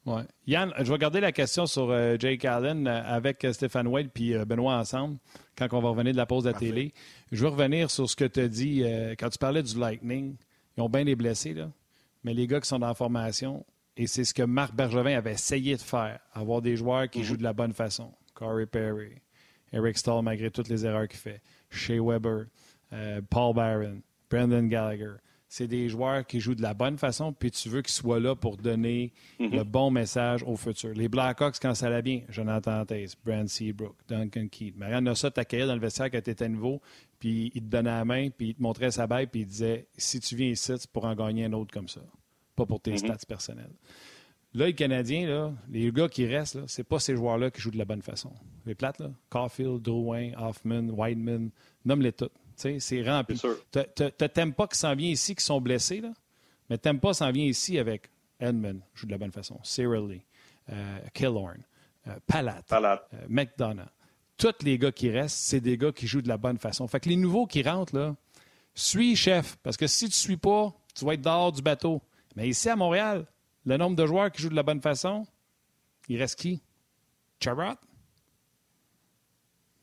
Ouais. Yann, je vais garder la question sur euh, Jake Allen euh, avec euh, Stéphane Wade puis euh, Benoît ensemble quand on va revenir de la pause de la télé. Je veux revenir sur ce que tu as dit euh, quand tu parlais du Lightning. Ils ont bien des blessés, là. mais les gars qui sont dans la formation, et c'est ce que Marc Bergevin avait essayé de faire, avoir des joueurs qui jouent de la bonne façon. Corey Perry, Eric Stahl, malgré toutes les erreurs qu'il fait, Shea Weber, euh, Paul Barron, Brendan Gallagher. C'est des joueurs qui jouent de la bonne façon, puis tu veux qu'ils soient là pour donner le bon message au futur. Les Blackhawks, quand ça allait bien, Jonathan Taze, Brand Seabrook, Duncan Keith. Marianne Nossa t'accueillait dans le vestiaire quand tu étais nouveau, puis il te donnait la main, puis il te montrait sa bague, puis il disait si tu viens ici, c'est pour en gagner un autre comme ça, pas pour tes stats personnels. Là, les Canadiens, là, les gars qui restent, c'est pas ces joueurs-là qui jouent de la bonne façon. Les plates, là, Caulfield, Drouin, Hoffman, Wideman, nomme-les toutes. C'est rempli. T'aimes pas qui s'en vient ici, qui sont blessés, là, mais t'aimes pas s'en vient ici avec Edmund, joue de la bonne façon, Cyril Lee, euh, Killorn, euh, Palat, Palat. euh, McDonough. Tous les gars qui restent, c'est des gars qui jouent de la bonne façon. Fait que les nouveaux qui rentrent, là, Suis, chef, parce que si tu ne suis pas, tu vas être dehors du bateau. Mais ici, à Montréal, le nombre de joueurs qui jouent de la bonne façon, il reste qui? Charrot?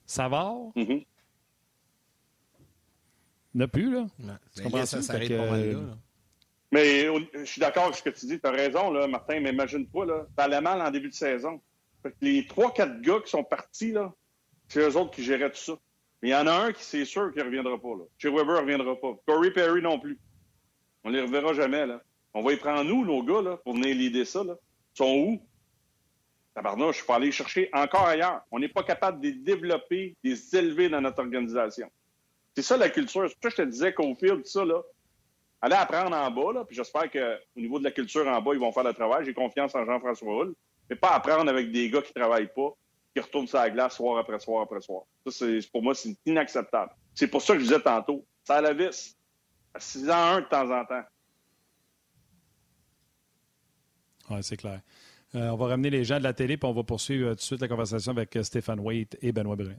Savard? Mm-hmm. N'y en a plus, là. Tu comprends ça? Ça? que... pas mal, là. Mais je suis d'accord avec ce que tu dis. Tu as raison, là, Martin, mais imagine-toi, là, ça allait mal en début de saison. les trois, quatre gars qui sont partis, là, c'est eux autres qui géraient tout ça. Mais il y en a un qui, c'est sûr, qui ne reviendra pas. Là. Chez Weber ne reviendra pas. Corey Perry non plus. On ne les reverra jamais. Là. On va y prendre, nous, nos gars, là, pour venir l'aider ça. Là. Ils sont où? Tabarnouche, je peux aller chercher encore ailleurs. On n'est pas capable de les développer, de les élever dans notre organisation. C'est ça la culture. C'est pour ça que je te disais qu'au fil de ça, là, allez apprendre en bas, là, puis j'espère qu'au niveau de la culture en bas, ils vont faire le travail. J'ai confiance en Jean-François Hull, mais pas apprendre avec des gars qui ne travaillent pas, qui retournent sur la glace soir après soir après soir. Ça, pour moi, c'est inacceptable. C'est pour ça que je disais tantôt, ça a la vis. À 6 ans 1 de temps en temps. Oui, c'est clair. Euh, on va ramener les gens de la télé, puis on va poursuivre euh, tout de suite la conversation avec euh, Stéphane Waite et Benoît Brunet.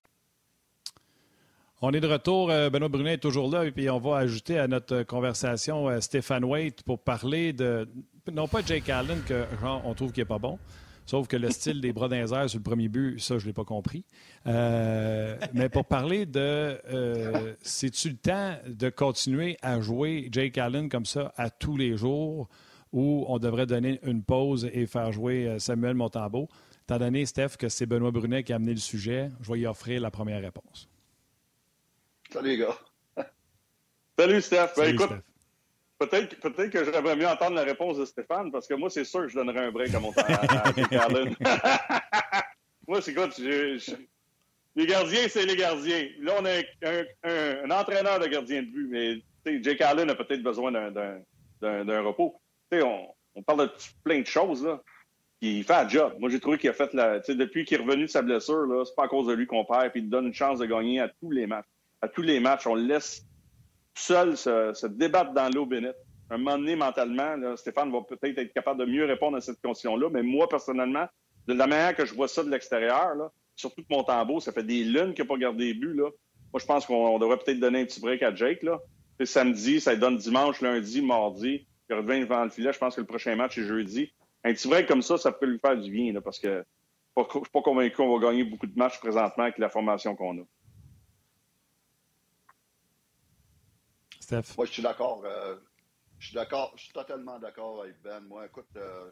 On est de retour. Euh, Benoît Brunet est toujours là et puis on va ajouter à notre conversation euh, Stéphane Waite pour parler de, non pas Jake Allen, que on trouve qu'il n'est pas bon, sauf que le style des bras d'un sur le premier but, ça, je ne l'ai pas compris. Euh, mais pour parler de c'est-tu le temps de continuer à jouer Jake Allen comme ça à tous les jours ou on devrait donner une pause et faire jouer Samuel Montambeau? Étant donné, Steph, que c'est Benoît Brunet qui a amené le sujet, je vais y offrir la première réponse. Salut, les gars. Salut, Steph. Ben, écoute, peut-être peut que j'aimerais mieux entendre la réponse de Stéphane, parce que moi, c'est sûr que je donnerais un break à mon temps à, moi, c'est quoi? Les gardiens, c'est les gardiens. Là, on a un, entraîneur de gardien de but, mais Jake Allen a peut-être besoin d'un repos. On, on, parle de plein de choses. Là. Il fait un job. Moi, j'ai trouvé qu'il a fait la. Depuis qu'il est revenu de sa blessure, c'est pas à cause de lui qu'on perd, puis il donne une chance de gagner à tous les matchs à tous les matchs. On le laisse seul se, débattre dans l'eau bénite. Un moment donné, mentalement, Stéphane va peut-être être capable de mieux répondre à cette question-là, mais moi, personnellement, de la manière que je vois ça de l'extérieur, surtout que mon tambour, ça fait des lunes qu'il n'a pas gardé buts. Là. Moi, je pense qu'on devrait peut-être donner un petit break à Jake. Là. samedi, ça donne dimanche, lundi, mardi. Il revient devant le filet. Je pense que le prochain match est jeudi. Un petit break comme ça, ça peut lui faire du bien, parce que je ne suis pas convaincu qu'on va gagner beaucoup de matchs présentement avec la formation qu'on a. Moi, je suis d'accord. Euh, je suis d'accord. Je suis totalement d'accord avec Ben. Moi, écoute, euh,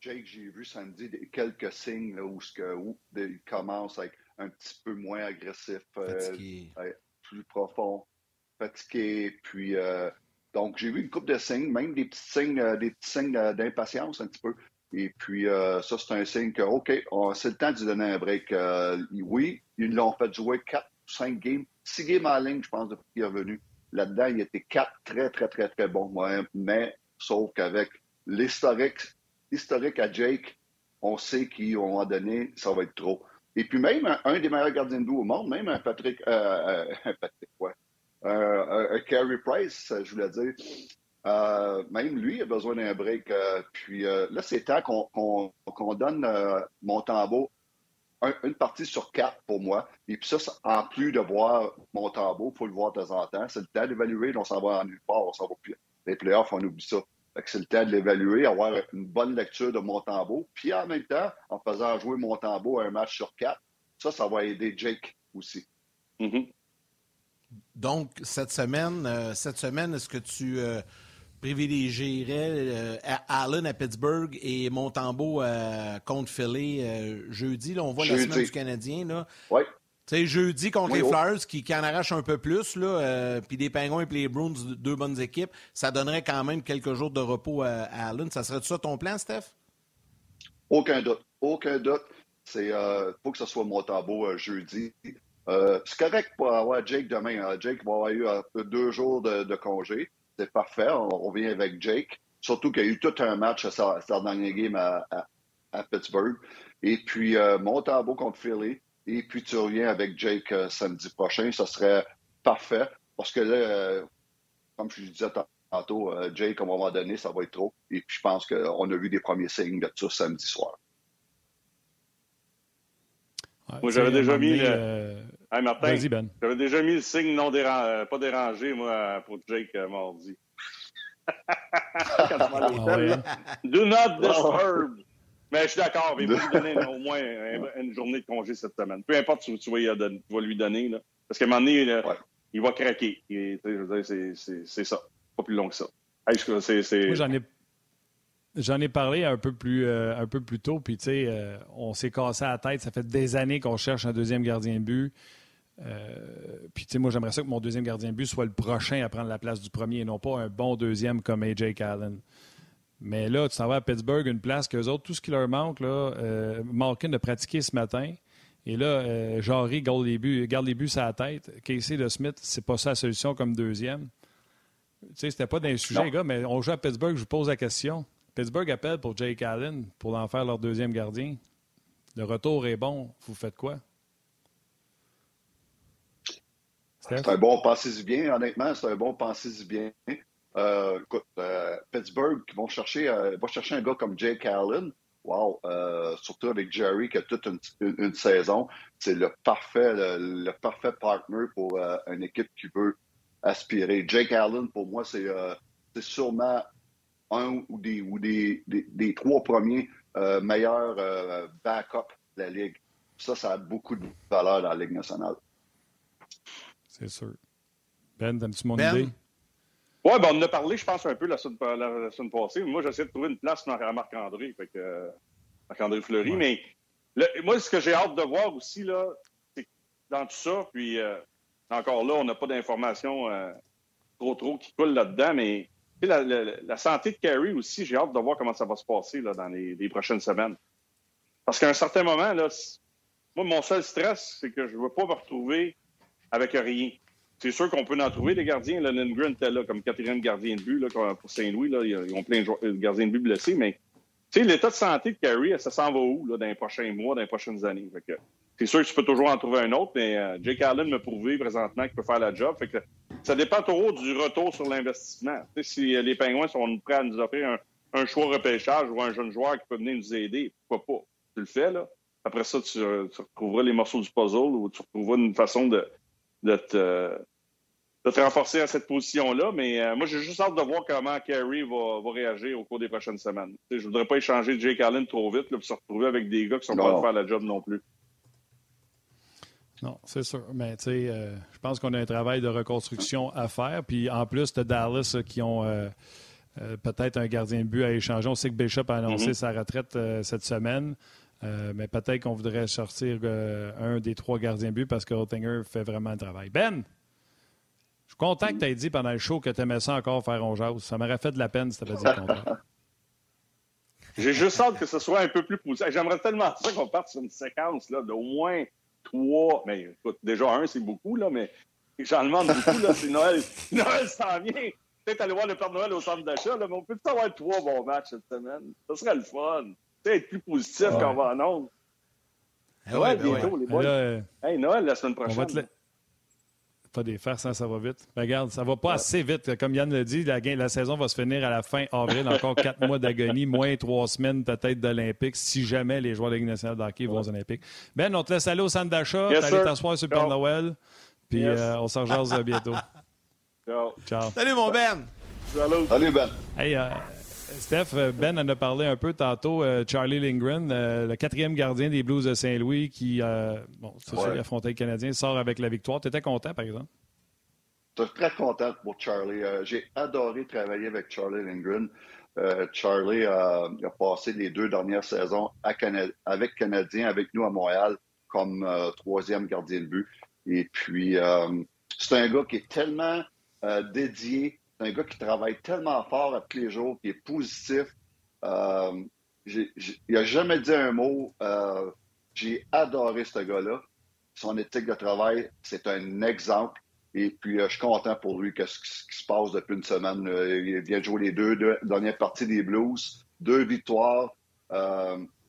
Jake, j'ai vu samedi quelques signes où, ce que, où il commence à être un petit peu moins agressif, euh, plus profond, fatigué. Puis, donc, j'ai vu une coupe de signes, même des petits signes, des petits signes d'impatience un petit peu. Et puis, ça, c'est un signe que, OK, c'est le temps de lui donner un break. oui, ils l'ont fait jouer 4 ou 5 games, 6 games en ligne, je pense, depuis qu'il est revenu. Là-dedans, il était quatre très, très, très, très bons. Mais sauf qu'avec l'historique, historique à Jake, on sait qu'à un moment donné, ça va être trop. Et puis même un, des meilleurs gardiens de but au monde, même un Patrick, euh, un Patrick, ouais, un, Carey Price, je voulais dire, euh, même lui a besoin d'un break. Euh, puis là, c'est temps qu'on donne mon une partie sur quatre pour moi. Et puis ça, en plus de voir mon tambour, il faut le voir de temps en temps. C'est le temps d'évaluer, on s'en va en nulle part, on s'en va plus. Les playoffs, on oublie ça. c'est le temps de l'évaluer, avoir une bonne lecture de mon tambour. Puis en même temps, en faisant jouer mon tambour un match sur quatre, ça, ça va aider Jake aussi. Mm-hmm. Donc, cette semaine, euh, cette semaine, est-ce que tu euh, privilégierais euh, Allen à Pittsburgh et Montembeau euh, contre Philly euh, jeudi. Là, on voit la semaine du Canadien. Là. Oui. Tu sais, jeudi contre les Flyers qui, qui, en arrachent un peu plus, là, puis les Penguins et les Bruins, deux bonnes équipes, ça donnerait quand même quelques jours de repos à, Allen. Ça serait ça ton plan, Steph? Aucun doute. Aucun doute. C'est faut que ce soit Montembeau jeudi. C'est correct pour avoir Jake demain. Hein. Jake va avoir eu deux jours de, congé. C'est parfait. On, revient avec Jake. Surtout qu'il y a eu tout un match à sa, dernière game à, Pittsburgh. Et puis Montembeau contre Philly. Et puis tu reviens avec Jake samedi prochain. Ça serait parfait. Parce que là, comme je disais tantôt, Jake, à un moment donné, ça va être trop. Et puis je pense qu'on a vu des premiers signes de ça samedi soir. moi, j'avais déjà mis le. Euh... Martin, ben. J'avais déjà mis le signe non euh, pas dérangé, moi, pour Jake euh, mardi. Quand ah Do not disturb. Mais je suis d'accord, mais il va lui donner au moins une journée de congé cette semaine. Peu importe ce que tu vas, lui donner. Là. Parce qu'à un moment donné, il va craquer. C'est ça. Pas plus long que ça. Moi, j'en ai J'en ai parlé un peu plus, euh, un peu plus tôt, puis tu sais, euh, on s'est cassé la tête. Ça fait des années qu'on cherche un deuxième gardien de but. Euh, puis tu sais, moi, j'aimerais ça que mon deuxième gardien de but soit le prochain à prendre la place du premier et non pas un bon deuxième comme AJ Allen. Mais là, tu s'en vas à Pittsburgh, une place qu'eux autres, tout ce qui leur manque, là, Malkin a pratiqué ce matin. Et là, Jarry garde les buts, garde les buts sur la tête. Casey de Smith, c'est pas ça la solution comme deuxième. Tu sais, c'était pas d'un sujet, gars, mais on joue à Pittsburgh, je vous pose la question. Pittsburgh appelle pour Jake Allen pour en faire leur deuxième gardien. Le retour est bon. Vous faites quoi? C'est un bon pensez bien, honnêtement, c'est un bon pensez bien. Euh, écoute, euh, Pittsburgh qui vont chercher, euh, va chercher un gars comme Jake Allen. Wow, surtout avec Jerry qui a toute une, saison. C'est le parfait, le, parfait partner pour une équipe qui veut aspirer. Jake Allen, pour moi, c'est sûrement un ou des, ou des, des, trois premiers euh, meilleurs euh, backups de la Ligue. Ça, ça a beaucoup de valeur dans la Ligue nationale. C'est sûr. Ben, t'aimes-tu mon ben? idée? Oui, ben, on en a parlé, je pense, un peu la semaine, la, semaine passée. Moi, j'essaie de trouver une place à Marc-André, euh, Marc-André Fleury. Mais moi, ce que j'ai hâte de voir aussi, là, c'est dans tout ça, puis encore là, on n'a pas d'informations trop, trop qui coulent là-dedans, mais la, la, santé de Carey aussi, j'ai hâte de voir comment ça va se passer là, dans les, prochaines semaines. Parce qu'à un certain moment, là, moi, mon seul stress, c'est que je ne veux pas me retrouver avec rien. C'est sûr qu'on peut en trouver des gardiens. Là, Lindgren était là comme quatrième gardien de but là, pour Saint-Louis. Ils ont plein de gardiens de but blessés, mais l'état de santé de Carey, ça s'en va où là, dans les prochains mois, dans les prochaines années? c'est sûr que tu peux toujours en trouver un autre, mais euh, Jake Allen m'a prouvé présentement qu'il peut faire la job. Fait que ça dépend trop du retour sur l'investissement. Si les Pingouins sont prêts à nous offrir un, choix repêchage ou un jeune joueur qui peut venir nous aider, pourquoi pas? Tu le fais, là. Après ça, tu, retrouveras les morceaux du puzzle ou tu retrouveras une façon de, de, te, de te renforcer à cette position-là. Mais euh, moi, j'ai juste hâte de voir comment Carey va, va, réagir au cours des prochaines semaines. Je je voudrais pas échanger Jake Allen trop vite pour se retrouver avec des gars qui sont pas à faire la job non plus. Non, c'est sûr. Mais tu sais, euh, je pense qu'on a un travail de reconstruction à faire. Puis en plus, de Dallas euh, qui ont euh, peut-être un gardien de but à échanger. On sait que Bishop a annoncé mm-hmm. sa retraite cette semaine. Mais peut-être qu'on voudrait sortir un des trois gardiens but parce que Rottinger fait vraiment le travail. Ben, je suis content que tu aies dit pendant le show que tu aimais ça encore faire on Ça m'aurait fait de la peine si tu avais dit content. J'ai juste hâte que ce soit un peu plus poussé. J'aimerais tellement ça qu'on parte sur une séquence là, d'au moins trois. Mais déjà un, c'est beaucoup, là, mais j'en demande beaucoup, là, c'est Noël. Noël s'en vient. Peut-être aller voir le Père Noël au centre d'achat, là, mais on peut peut-être avoir trois bons matchs cette semaine? Ça serait le fun. Peut-être être plus positif quand on va en ondes. Ah ouais, ben bientôt, les boys. hey, Noël la semaine prochaine. Pas des farces, hein, ça va vite. Ben, regarde, ça va pas assez vite. Comme Yann l'a dit, la, la, saison va se finir à la fin avril. Encore quatre mois d'agonie, moins trois semaines peut-être d'Olympiques, si jamais les joueurs de la Ligue nationale de vont aux Olympiques. Ben, on te laisse aller au centre d'achat, yes, aller t'asseoir sur le Père Noël, puis euh, on se rejase bientôt. Ciao. Ciao. Salut, mon Ben! Salut, Salut Ben! Hey, euh, Steph, euh, Ben en a parlé un peu tantôt. Euh, Charlie Lindgren, euh, le quatrième gardien des Blues de Saint-Louis, qui, bon, c'est sûr, il affrontait le Canadien, sort avec la victoire. Tu étais content, par exemple? Je suis très content pour Charlie. J'ai adoré travailler avec Charlie Lindgren. Charlie a passé les deux dernières saisons avec Canadien, avec nous à Montréal, comme troisième gardien de but. Et puis, c'est un gars qui est tellement dédié c'est un gars qui travaille tellement fort à tous les jours, qui est positif. Euh, il n'a jamais dit un mot. Euh, j'ai adoré ce gars-là. Son éthique de travail, c'est un exemple. Et puis, euh, je suis content pour lui, qu'est-ce qui se passe depuis une semaine. Il vient de jouer les deux, dernières parties des Blues, deux victoires.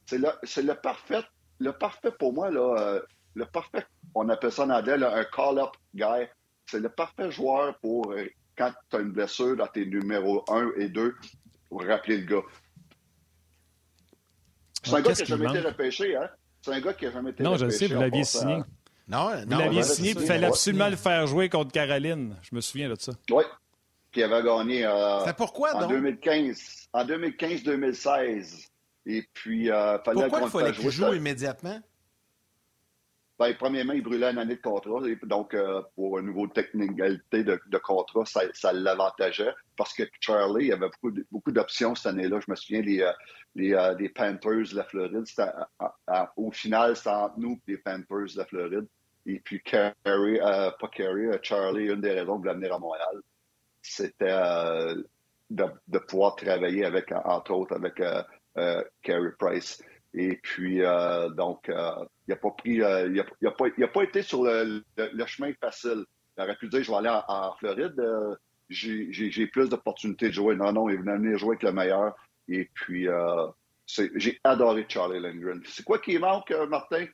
c'est le, parfait, le parfait pour moi, là, le parfait, on appelle ça en un call-up guy. C'est le parfait joueur pour quand tu as une blessure dans tes numéros 1 et 2, pour rappeler le gars. C'est un gars qui n'a jamais été repêché, hein? C'est un gars qui n'a jamais été non, repêché. Non, je sais, vous l'aviez signé. Non, vous l'aviez signé, puis il fallait absolument le faire jouer contre Caroline. Je me souviens de ça. Oui. Qui avait gagné euh, pourquoi, en 2015. En 2015-2016. Et puis, euh, fallait Pourquoi il fallait qu'il joue immédiatement? Ben, premièrement, il brûlait une année de contrat. Donc, euh, pour un niveau de technicalité de, contrat, ça, l'avantageait. Parce que Charlie, il avait beaucoup, beaucoup d'options cette année-là. Je me souviens, les, euh, les, euh, les Panthers de la Floride, au final, c'était entre nous les Panthers de la Floride. Et puis, Carrie, pas Carrie, Charlie, une des raisons de venir à Montréal, c'était de, de, pouvoir travailler avec, entre autres, avec Carey Price. Et puis, euh, donc, euh, il n'a pas pris, euh, il, pas, été sur le, chemin facile. Il aurait pu dire, je vais aller en, Floride, j'ai plus d'opportunités de jouer. Non, non, il venait venir jouer avec le meilleur. Et puis, j'ai adoré Charlie Lindgren. C'est quoi qui manque, Martin?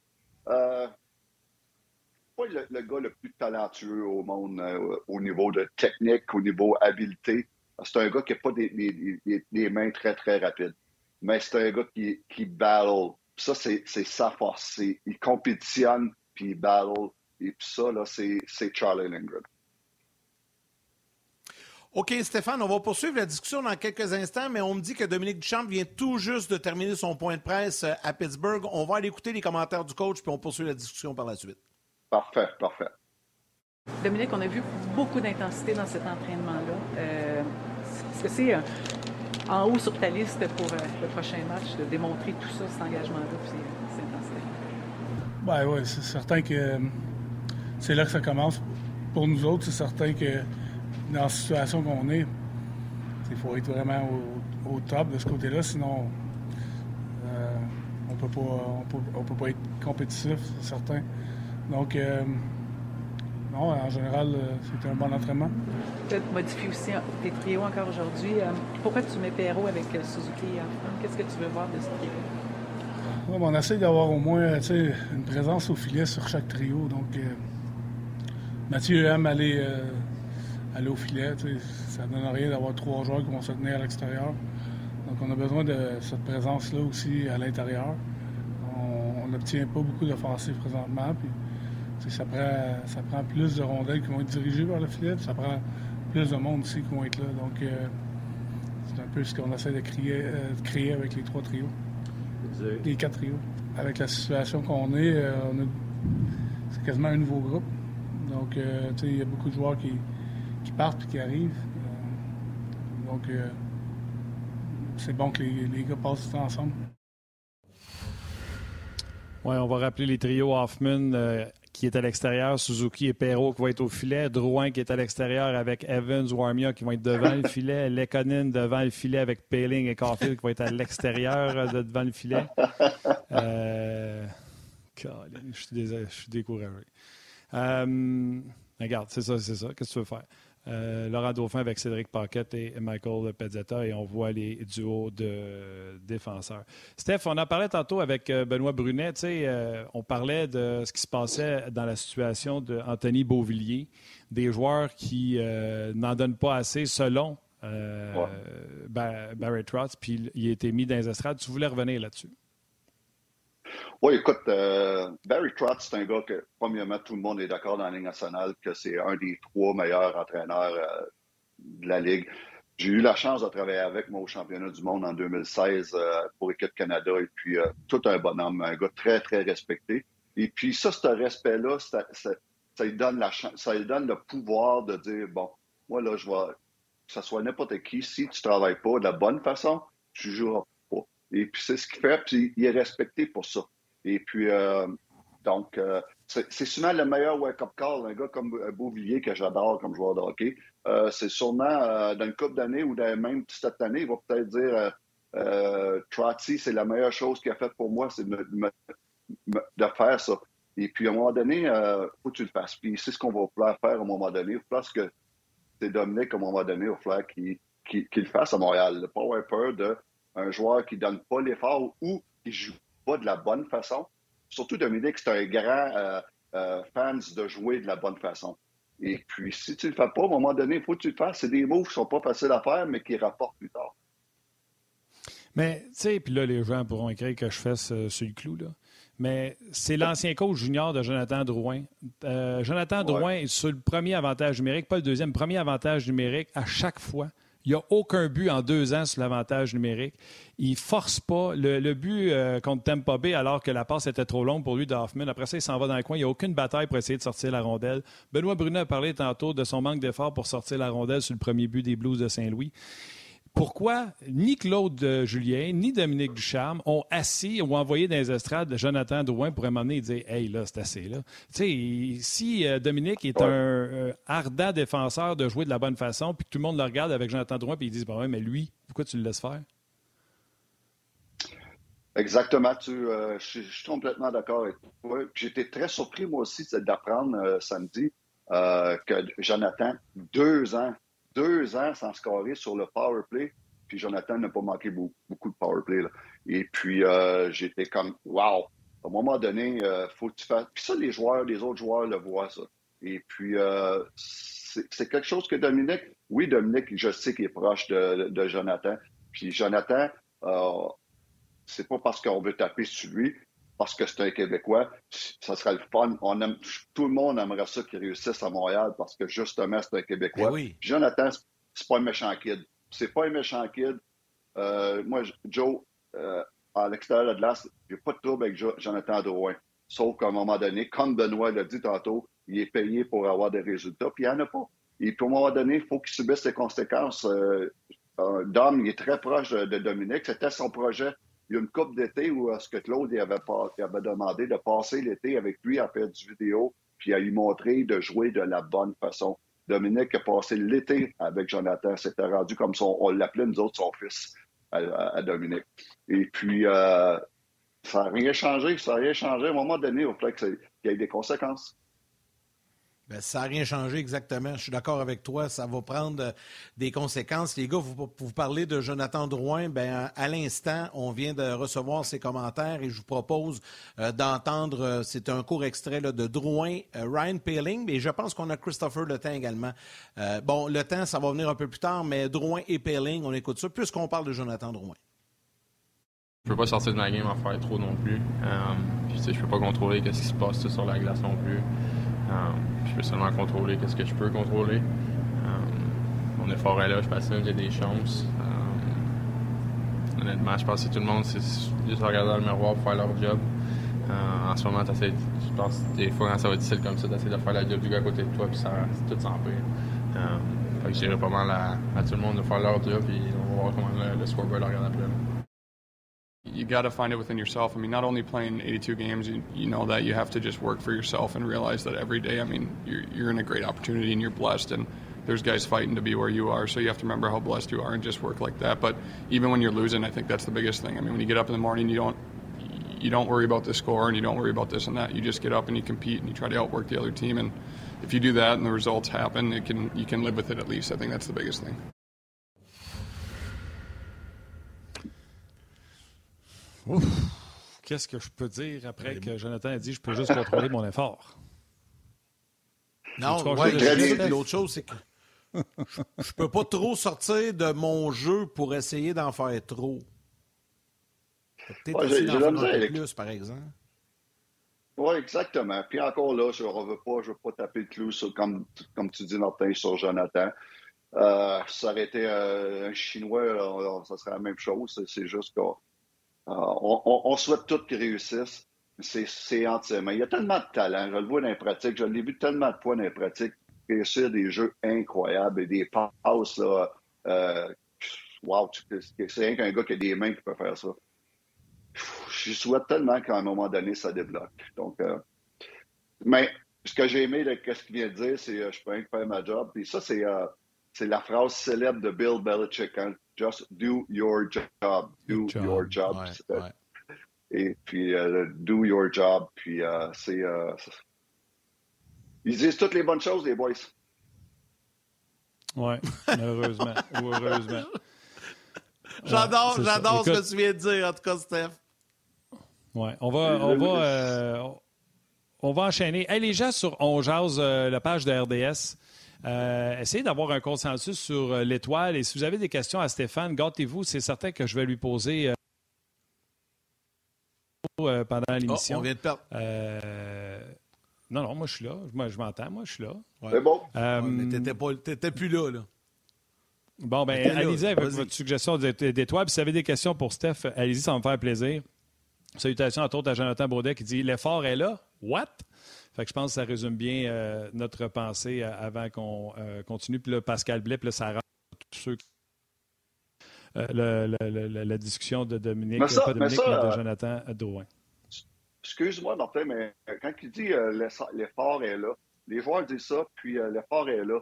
pas le, gars le plus talentueux au monde au niveau de technique, au niveau habileté. C'est un gars qui n'a pas des, mains très, très rapides mais c'est un gars qui, qui battle. Ça, c'est sa force. Il compétitionne, puis il battle. Et puis ça, là, c'est Charlie Lindgren. OK, Stéphane, on va poursuivre la discussion dans quelques instants, mais on me dit que Dominique Duchamp vient tout juste de terminer son point de presse euh, à Pittsburgh. On va aller écouter les commentaires du coach, puis on poursuit la discussion par la suite. Parfait, parfait. Dominique, on a vu beaucoup d'intensité dans cet entraînement-là. Euh, Est-ce que c'est en haut sur ta liste pour euh, le prochain match, de démontrer tout ça, cet engagement-là, puis cette intensité? Ben oui, c'est certain que euh, c'est là que ça commence. Pour nous autres, c'est certain que dans la situation qu'on est, il faut être vraiment au, top de ce côté-là, sinon euh, on peut pas on peut, pas être compétitif, c'est certain. Donc en général, euh, c'est un bon entraînement. As modifié aussi tes trios encore aujourd'hui. Euh, pourquoi tu mets Perrault avec euh, Suzuki Qu'est-ce que tu veux voir de ce trio? on essaie d'avoir au moins une présence au filet sur chaque trio. Donc, Mathieu aime aller, au filet. Ça ne donne rien d'avoir trois joueurs qui vont se tenir à l'extérieur. Donc, on a besoin de cette présence-là aussi à l'intérieur. On n'obtient pas beaucoup d'offensives présentement. Puis, ça prend, ça prend plus de rondelles qui vont être dirigées vers le filet, ça prend plus de monde aussi qui vont être là. Donc, euh, c'est un peu ce qu'on essaie de créer, euh, créer, avec les trois trios. Les quatre trios. Avec la situation qu'on est, euh, c'est quasiment un nouveau groupe. Donc, il y a beaucoup de joueurs qui, partent et qui arrivent. donc, c'est bon que les, les, gars passent du temps ensemble. Oui, on va rappeler les trios Hoffman, qui est à l'extérieur, Suzuki et Perrault qui vont être au filet, Drouin qui est à l'extérieur avec Evans, Warmia qui vont être devant le filet, Lekonen devant le filet avec Paling et Caulfield qui vont être à l'extérieur euh, de devant le filet. Euh... Je suis, je suis découragé. Euh... Regarde, c'est ça, c'est ça. Qu'est-ce que tu veux faire? Euh, Laurent Dauphin avec Cédric Paquette et Michael Pezzetta et on voit les duos de défenseurs. Steph, on en parlait tantôt avec euh, Benoît Brunet. Euh, on parlait de ce qui se passait dans la situation d'Anthony Beauvillier, des joueurs qui n'en donnent pas assez selon Barry Trotz, puis il a été mis dans les estrades. Tu voulais revenir là-dessus? Oui, écoute, euh, Barry Trotz, c'est un gars que, premièrement, tout le monde est d'accord dans la Ligue nationale que c'est un des trois meilleurs entraîneurs euh, de la Ligue. J'ai eu la chance de travailler avec moi au championnat du monde en 2016 euh, pour l'équipe Canada et puis tout un bonhomme, un gars très, très respecté. Et puis ça, ce respect-là, ça, lui donne la ça lui donne le pouvoir de dire, bon, moi là, je vais, que ce soit n'importe qui, si tu travailles pas de la bonne façon, tu joueras pas. Et puis c'est ce qu'il fait, puis il est respecté pour ça. Et puis, euh, donc, euh, c'est souvent le meilleur wake-up call. Un gars comme euh, Beauvillier, que j'adore comme joueur de hockey, c'est sûrement dans une couple d'années ou même cette année, il va peut-être dire euh, Trotty, c'est la meilleure chose qu'il a faite pour moi, c'est de, faire ça. Et puis, à un moment donné, il euh, faut que tu le fasses. Puis, c'est ce qu'on va vouloir faire à un moment donné. Il que c'est Dominique, à un moment donné, au falloir qu'il le fasse à Montréal. Le avoir peur d'un joueur qui ne donne pas l'effort ou qui joue pas de la bonne façon. Surtout Dominique, c'est un grand euh, fan de jouer de la bonne façon. Et puis, si tu ne le fais pas, à un moment donné, il faut que tu le fasses. C'est des mots qui ne sont pas faciles à faire, mais qui rapportent plus tard. Mais, tu sais, puis là, les gens pourront écrire que je fasse euh, sur le clou, là. Mais c'est l'ancien coach junior de Jonathan Drouin. Euh, Jonathan Drouin est sur le premier avantage numérique, pas le deuxième, premier avantage numérique à chaque fois. Il n'y a aucun but en deux ans sur l'avantage numérique. Il force pas. Le, but euh, contre Tampa Bay, alors que la passe était trop longue pour lui d'Hoffman, après ça, il s'en va dans le coin. Il n'y a aucune bataille pour essayer de sortir la rondelle. Benoît Brunet a parlé tantôt de son manque d'effort pour sortir la rondelle sur le premier but des Blues de Saint-Louis pourquoi ni Claude euh, Julien ni Dominique Ducharme ont assis ou envoyé dans les estrades Jonathan Drouin pour m'amener et dire Hey, là, c'est assez. Là. Tu sais, si euh, Dominique est un euh, ardent défenseur de jouer de la bonne façon, puis que tout le monde le regarde avec Jonathan Drouin, puis ils disent bah, mais lui, pourquoi tu le laisses faire? Exactement. Tu, je, suis complètement d'accord avec toi. J'étais très surpris, moi aussi, d'apprendre samedi que Jonathan, deux ans deux ans sans scorer sur le power play. Puis Jonathan n'a pas manqué beaucoup, de power play. Et puis euh, j'étais comme wow. À un moment donné, euh, faut que tu fasses. Puis ça, les joueurs, les autres joueurs le voient, ça. Et puis euh, c'est quelque chose que Dominique, oui, Dominique, je sais qu'il est proche de, Jonathan. Puis Jonathan, c'est pas parce qu'on veut taper sur lui, parce que c'est un Québécois. Ça serait le fun. On aime, tout le monde aimerait ça qu'il réussisse à Montréal parce que justement, c'est un Québécois. Ben oui. Jonathan, c'est pas un méchant kid. C'est pas un méchant kid. Euh, moi, Joe, euh, à l'extérieur de l'As, j'ai pas de trouble avec Jonathan Drouin. Sauf qu'à un moment donné, comme Benoît l'a dit tantôt, il est payé pour avoir des résultats, puis il n'y en a pas. Et puis, à un moment donné, il faut qu'il subisse les conséquences. Euh, Dom, il est très proche de Dominique. C'était son projet il y a une coupe d'été où ce que Claude avait, avait demandé de passer l'été avec lui à faire du vidéo, puis à lui montrer de jouer de la bonne façon. Dominique a passé l'été avec Jonathan, c'était rendu comme son, on l'appelait nous autres son fils à, Dominique. Et puis, euh, ça n'a rien changé, ça n'a rien changé. À un moment donné, il faut qu'il y ait des conséquences. Ben, ça n'a rien changé exactement. Je suis d'accord avec toi. Ça va prendre euh, des conséquences. Les gars, vous, vous parlez de Jonathan Drouin. Ben, à l'instant, on vient de recevoir ses commentaires et je vous propose euh, d'entendre, euh, c'est un court extrait de Drouin, Ryan Paling, mais je pense qu'on a Christopher Le Temps également. bon, Le Temps, ça va venir un peu plus tard, mais Drouin et Paling, on écoute ça, puisqu'on parle de Jonathan Drouin. Je peux pas sortir de ma game en faire trop non plus. sais, je peux pas contrôler ce qui se passe sur la glace non plus. Euh, je peux seulement contrôler ce que je peux contrôler. Euh, mon effort est là, je patine, j'ai des chances. Euh, honnêtement, je pense que tout le monde, c'est juste regarder dans le miroir pour faire leur job. en ce moment, je pense des fois quand ça va être difficile comme ça, d'essayer de faire la job du gars à côté de toi, puis ça, tout s'empire. Euh, fait que je pas mal à, tout le monde de faire leur job, puis on va voir comment le, le scoreboard regarde après. You got to find it within yourself. I mean, not only playing 82 games, you, you, know that you have to just work for yourself and realize that every day. I mean, you're, you're in a great opportunity and you're blessed, and there's guys fighting to be where you are. So you have to remember how blessed you are and just work like that. But even when you're losing, I think that's the biggest thing. I mean, when you get up in the morning, you don't you don't worry about the score and you don't worry about this and that. You just get up and you compete and you try to outwork the other team. And if you do that and the results happen, it can you can live with it at least. I think that's the biggest thing. Qu'est-ce que je peux dire après que Jonathan a dit je peux juste contrôler mon effort? Non, ouais, l'autre chose, c'est que je, peux pas trop sortir de mon jeu pour essayer d'en faire trop. Peut-être essayer d'en faire un peu plus, par exemple. Oui, exactement. Puis encore là, je ne veux pas, je veux pas taper le clou sur, comme, comme tu dis, Martin, sur Jonathan. Euh, ça aurait été euh, un Chinois, ça serait la même chose. C'est juste que euh, on, souhaite tous qu'ils réussissent. C'est entièrement. Il y a tellement de talent. Je le vois dans les pratiques. Je l'ai vu tellement de fois dans les pratiques réussir des jeux incroyables et des passes. Là, euh, wow, c'est rien qu'un gars qui a des mains qui peut faire ça. Je souhaite tellement qu'à un moment donné, ça débloque. Donc, euh, mais ce que j'ai aimé de ce qu'il vient de dire, c'est que je peux rien faire ma job. Puis ça, c'est c'est la phrase célèbre de Bill Belichick. Hein? Just do your job. Do job. your job. Ouais, ouais. Et puis, euh, do your job. Puis, euh, c'est. euh, ils disent toutes les bonnes choses, les boys. Oui, heureusement. heureusement. J'adore, Ouais, j'adore ce que tu viens de dire, en tout cas, Steph. Ouais, on va, on va, euh, on va enchaîner. Hey, les gens sur On Jase, euh, la page de RDS, euh, essayez d'avoir un consensus sur euh, l'étoile. Et si vous avez des questions à Stéphane, gâtez-vous. C'est certain que je vais lui poser euh, pendant Oh, l'émission. on vient de perdre. Euh, non, non, moi je suis là. Moi, je m'entends. Moi, je suis là. C'est bon. Euh, Ouais, mais t'étais pas- t'étais plus là, là. Bon, ben, là, allez-y avec vas-y. votre suggestion d'é- d'étoiles. Puis si vous avez des questions pour Steph, allez-y, ça va me faire plaisir. Salutations à autres à Jonathan Baudet qui dit L'effort est là. What? Fait que je pense que ça résume bien euh, notre pensée euh, avant qu'on euh, continue. Puis là, Pascal Blais, puis là, ça tous ceux qui- euh, le- le- le- le- la discussion de Dominique, Mais ça- pas Dominique, mais ça, mais de Jonathan Drouin. Excuse-moi, Martin, mais quand il dit l'effort est là, les joueurs disent ça, puis l'effort est là.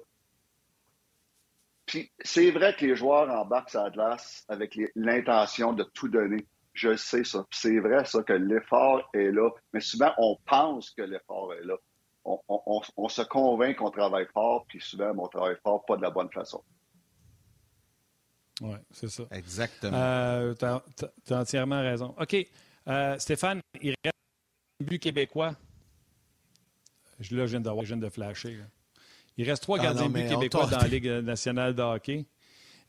Puis c'est vrai que les joueurs embarquent la glace avec l'intention de tout donner. Je sais ça. C'est vrai, ça, que l'effort est là. Mais souvent, on pense que l'effort est là. On, on- on- on se convainc qu'on travaille fort, puis souvent, on travaille fort pas de la bonne façon. Oui, c'est ça. Exactement. Euh, tu as, entièrement raison. OK. Euh, Stéphane, il reste un but québécois. Je, là, je viens, d'avoir- je viens de flasher. là. Il reste trois Ah gardiens non, de but québécois dans la Ligue nationale de hockey.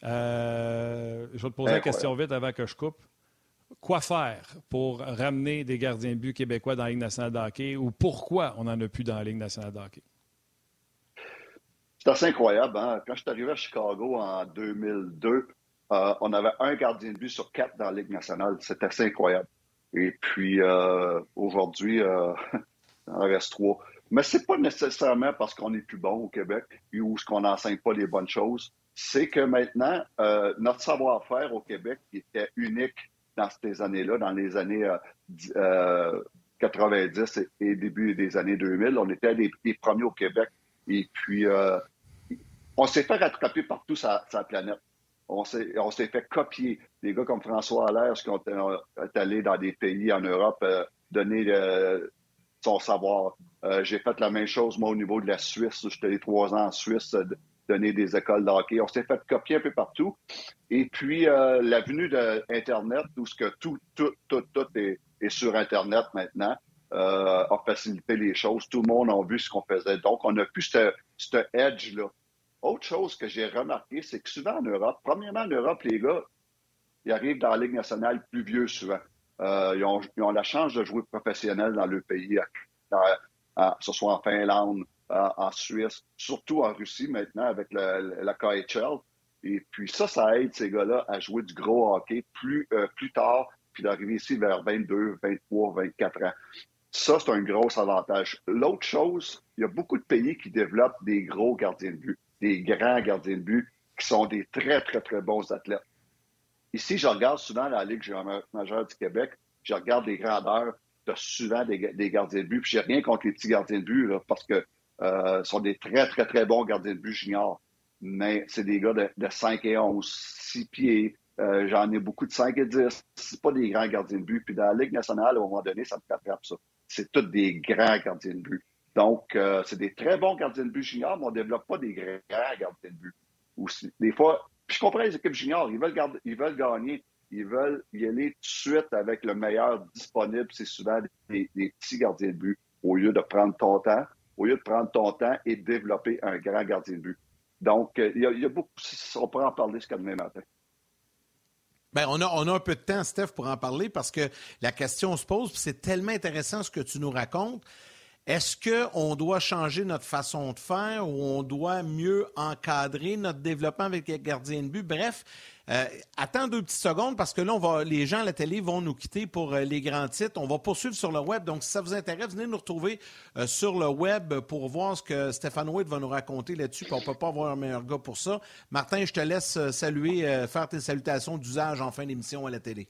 Euh, je vais te poser la Incroyable. question vite avant que je coupe. Quoi faire pour ramener des gardiens de but québécois dans la Ligue nationale de hockey ou pourquoi on n'en a plus dans la Ligue nationale de hockey? C'est assez incroyable. Hein? Quand je suis arrivé à Chicago en 2002, euh, on avait un gardien de but sur quatre dans la Ligue nationale. C'est assez incroyable. Et puis euh, aujourd'hui, euh, il en reste trois. Mais c'est pas nécessairement parce qu'on est plus bon au Québec ou qu'on n'enseigne pas les bonnes choses. C'est que maintenant, notre savoir-faire au Québec était unique dans ces années-là, dans les années euh, dix- euh, 90 et, début des années 2000, on était les, premiers au Québec. Et puis, euh, on s'est fait rattraper partout sur la planète. On s'est, fait copier. Des gars comme François Allaire, qui ont allé dans des pays en Europe euh, donner euh, son savoir. Euh, j'ai fait la même chose, moi, au niveau de la Suisse. J'étais allé trois ans en Suisse, euh, donner des écoles de hockey. On s'est fait copier un peu partout. Et puis, euh, la venue d'Internet, où ce que tout, tout, tout, tout est, est sur Internet maintenant, euh, a facilité les choses. Tout le monde a vu ce qu'on faisait. Donc, on a plus ce, edge-là. Autre chose que j'ai remarqué, c'est que souvent en Europe, premièrement en Europe, les gars, ils arrivent dans la Ligue nationale plus vieux souvent. Euh, ils, ont, ils ont la chance de jouer professionnel dans le pays, que ce soit en Finlande, en Suisse, surtout en Russie maintenant avec la KHL. Et puis ça, ça aide ces gars-là à jouer du gros hockey plus, euh, plus tard, puis d'arriver ici vers 22, 23, 24 ans. Ça, c'est un gros avantage. L'autre chose, il y a beaucoup de pays qui développent des gros gardiens de but, des grands gardiens de but, qui sont des très, très, très bons athlètes. Ici, je regarde souvent la Ligue majeure du Québec, je regarde les grandeurs, de souvent des, des gardiens de but, puis j'ai rien contre les petits gardiens de but, là, parce que euh, sont des très, très, très bons gardiens de but juniors. Mais c'est des gars de, de 5 et 11, 6 pieds. Euh, J'en ai beaucoup de 5 et 10. C'est pas des grands gardiens de but. Puis dans la Ligue nationale, à un moment donné, ça me rattrape ça. C'est tous des grands gardiens de but. Donc, euh, c'est des très bons gardiens de but juniors, mais on ne développe pas des grands gardiens de but. Aussi. Des fois, puis je comprends les équipes juniors, ils veulent, garder, ils veulent gagner, ils veulent y aller tout de suite avec le meilleur disponible. C'est souvent des, des petits gardiens de but au lieu de prendre ton temps, au lieu de prendre ton temps et de développer un grand gardien de but. Donc, euh, il y, a, beaucoup, on pourra en parler jusqu'à demain matin. Ben, on, a, on a un peu de temps, Steph, pour en parler parce que la question se pose, c'est tellement intéressant ce que tu nous racontes. Est-ce qu'on doit changer notre façon de faire ou on doit mieux encadrer notre développement avec les gardiens de but? Bref, euh, attends deux petites secondes parce que là, on va, les gens à la télé vont nous quitter pour euh, les grands titres. On va poursuivre sur le web. Donc, si ça vous intéresse, venez nous retrouver euh, sur le web pour voir ce que Stéphane Wade va nous raconter là-dessus. On ne peut pas avoir un meilleur gars pour ça. Martin, je te laisse saluer, faire tes salutations d'usage en fin d'émission à la télé.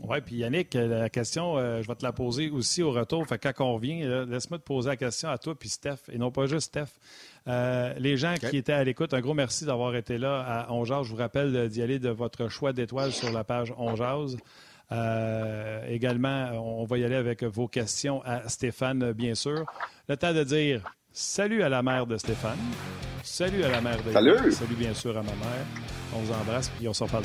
Oui, puis Yannick, la question, euh, je vais te la poser aussi au retour. Fait quand on revient, laisse-moi te poser la question à toi puis Steph, et non pas juste Steph. Euh, les gens qui étaient à l'écoute, un gros merci d'avoir été là à Ongeaz. Je vous rappelle d'y aller de votre choix d'étoiles sur la page Ongeaz. Euh, également, on va y aller avec vos questions à Stéphane, bien sûr. Le temps de dire salut à la mère de Stéphane. Salut à la mère de Salut. Salut bien sûr à ma mère. On vous embrasse et on s'en parle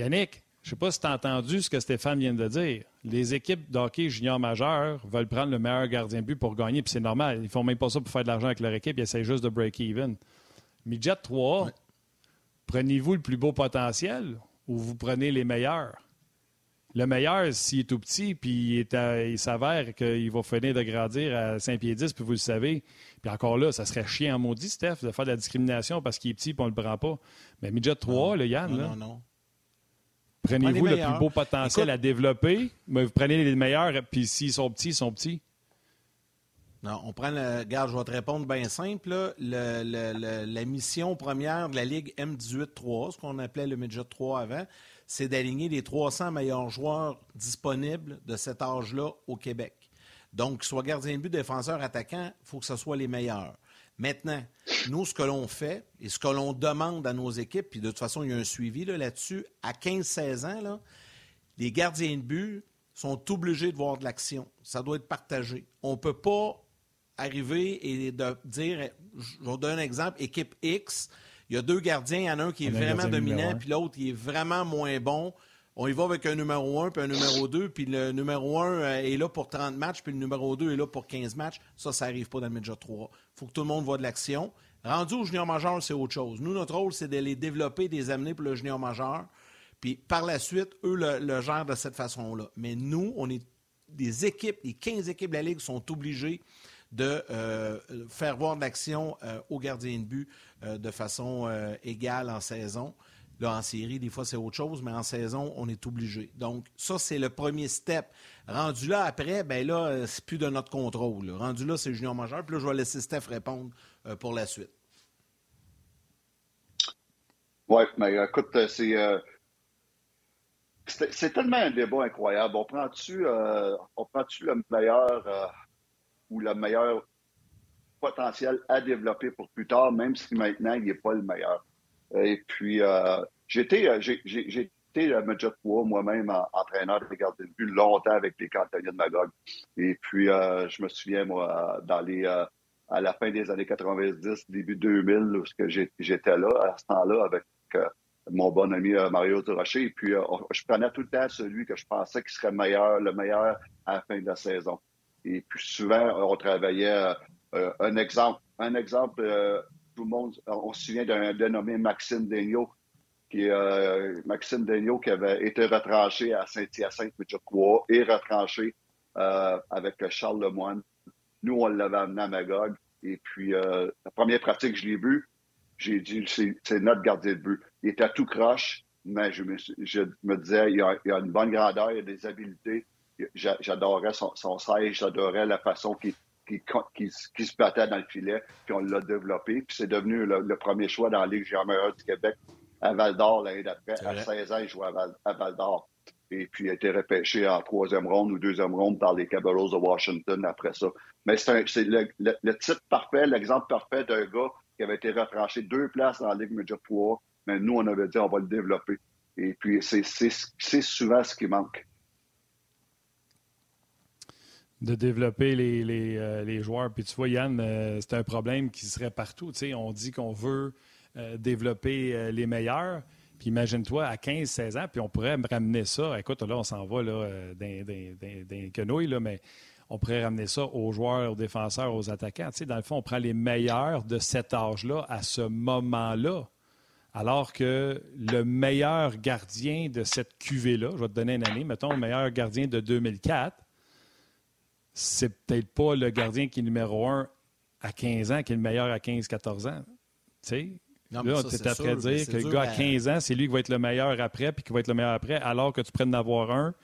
Yannick, je ne sais pas si tu as entendu ce que Stéphane vient de dire. Les équipes d'hockey junior majeur veulent prendre le meilleur gardien de but pour gagner, puis c'est normal. Ils ne font même pas ça pour faire de l'argent avec leur équipe, ils essaient juste de break-even. Midget 3, prenez-vous le plus beau potentiel ou vous prenez les meilleurs? Le meilleur, s'il est tout petit, puis il, s'avère qu'il va finir de grandir à 5 pieds 10, puis vous le savez. Puis encore là, ça serait chiant en maudit, Steph, de faire de la discrimination parce qu'il est petit et on ne le prend pas. Mais Midget 3, le Yann, là, non, non. Prenez-vous le plus beau potentiel à développer, mais vous prenez les meilleurs, puis s'ils sont petits, ils sont petits. Non, on prend le. Regarde, je vais te répondre bien simple. la mission première de la Ligue M18-3, ce qu'on appelait le Midget 3 avant, c'est d'aligner les 300 meilleurs joueurs disponibles de cet âge-là au Québec. Donc, soit gardien de but, défenseur, attaquant, il faut que ce soit les meilleurs. Maintenant, nous, ce que l'on fait et ce que l'on demande à nos équipes, puis de toute façon, il y a un suivi là-dessus, à 15-16 ans, les gardiens de but sont obligés de voir de l'action. Ça doit être partagé. On ne peut pas arriver et de dire, je vous donner un exemple, équipe X, il y a deux gardiens, il y en a un qui est vraiment dominant, puis l'autre, il est vraiment moins bon on y va avec un numéro 1 puis un numéro 2, puis le numéro 1 euh, est là pour 30 matchs, puis le numéro 2 est là pour 15 matchs. Ça, ça n'arrive pas dans le Major 3. Il faut que tout le monde voit de l'action. Rendu au junior majeur, c'est autre chose. Nous, notre rôle, c'est de les développer, de les amener pour le junior majeur. Puis par la suite, eux le, gèrent de cette façon-là. Mais nous, on est des équipes, les 15 équipes de la Ligue sont obligées de euh, faire voir de l'action euh, aux gardiens de but de façon égale en saison. Là, en série, des fois, c'est autre chose, mais en saison, on est obligé. Donc, ça, c'est le premier step. Rendu là, après, ben là, euh, c'est plus de notre contrôle. Rendu là, c'est junior majeur. Puis là, je vais laisser Steph répondre euh, pour la suite. Oui, mais écoute, euh, c'est. c'est tellement un débat incroyable. On prend-tu le meilleur ou le meilleur potentiel à développer pour plus tard, même si maintenant il n'est pas le meilleur? Et puis, euh, j'étais, euh, j'ai, été euh, 3 moi-même entraîneur de garde de but longtemps avec les cantonniers de Magog. Et puis, euh, je me souviens, moi, dans les, à la fin des années 90, début 2000, lorsque j'étais là, à ce temps-là, avec mon bon ami Mario Durocher. Et puis, je prenais tout le temps celui que je pensais qui serait meilleur, le meilleur à la fin de la saison. Et puis, souvent, on travaillait un exemple. Un exemple tout le monde, on se souvient d'un dénommé Maxime Daigneault, qui euh, Maxime Daigneault qui avait été retranché à Saint-Hyacinthe, crois, et retranché euh, avec Charles Lemoine. Nous, on l'avait amené à Magog. Et puis, euh, la première pratique que je l'ai vu, j'ai dit, c'est notre gardien de but. Il était tout croche, mais je me, je me disais, il a, une bonne grandeur, il a des habiletés. J'adorais son, son j'adorais la façon qu'il qui, se battait dans le filet, puis on l'a développé. Puis c'est devenu le, premier choix dans la Ligue junior du Québec à Val d'Or l'année d'après. À 16 ans, il jouait à Val, d'Or. Et puis il a été repêché en troisième ronde ou deuxième ronde par les Capitals de Washington après ça. Mais c'est le, le, type parfait, l'exemple parfait d'un gars qui avait été retranché deux places dans la Ligue Major 3. Mais nous, on avait dit on va le développer. Et puis c'est souvent ce qui manque de développer les, euh, les, joueurs. Puis tu vois, Yann, euh, c'est un problème qui serait partout. On dit qu'on veut euh, développer les meilleurs. Puis imagine-toi, à 15-16 ans, puis on pourrait ramener ça. Écoute, là, on s'en va là, d'un quenouille, là, mais on pourrait ramener ça aux joueurs, aux défenseurs, aux attaquants. Dans le fond, on prend les meilleurs de cet âge-là à ce moment-là. Alors que le meilleur gardien de cette cuvée-là, je vais te donner une année, mettons le meilleur gardien de 2004, c'est peut-être pas le gardien qui est numéro un à 15 ans qui est le meilleur à 15-14 ans. Tu sais, Non, mais là, tu c'est es à sûr, dire que le gars à à- 15 ans, c'est lui qui va être le meilleur après, puis qui va être le meilleur après, alors que tu prennes d'avoir un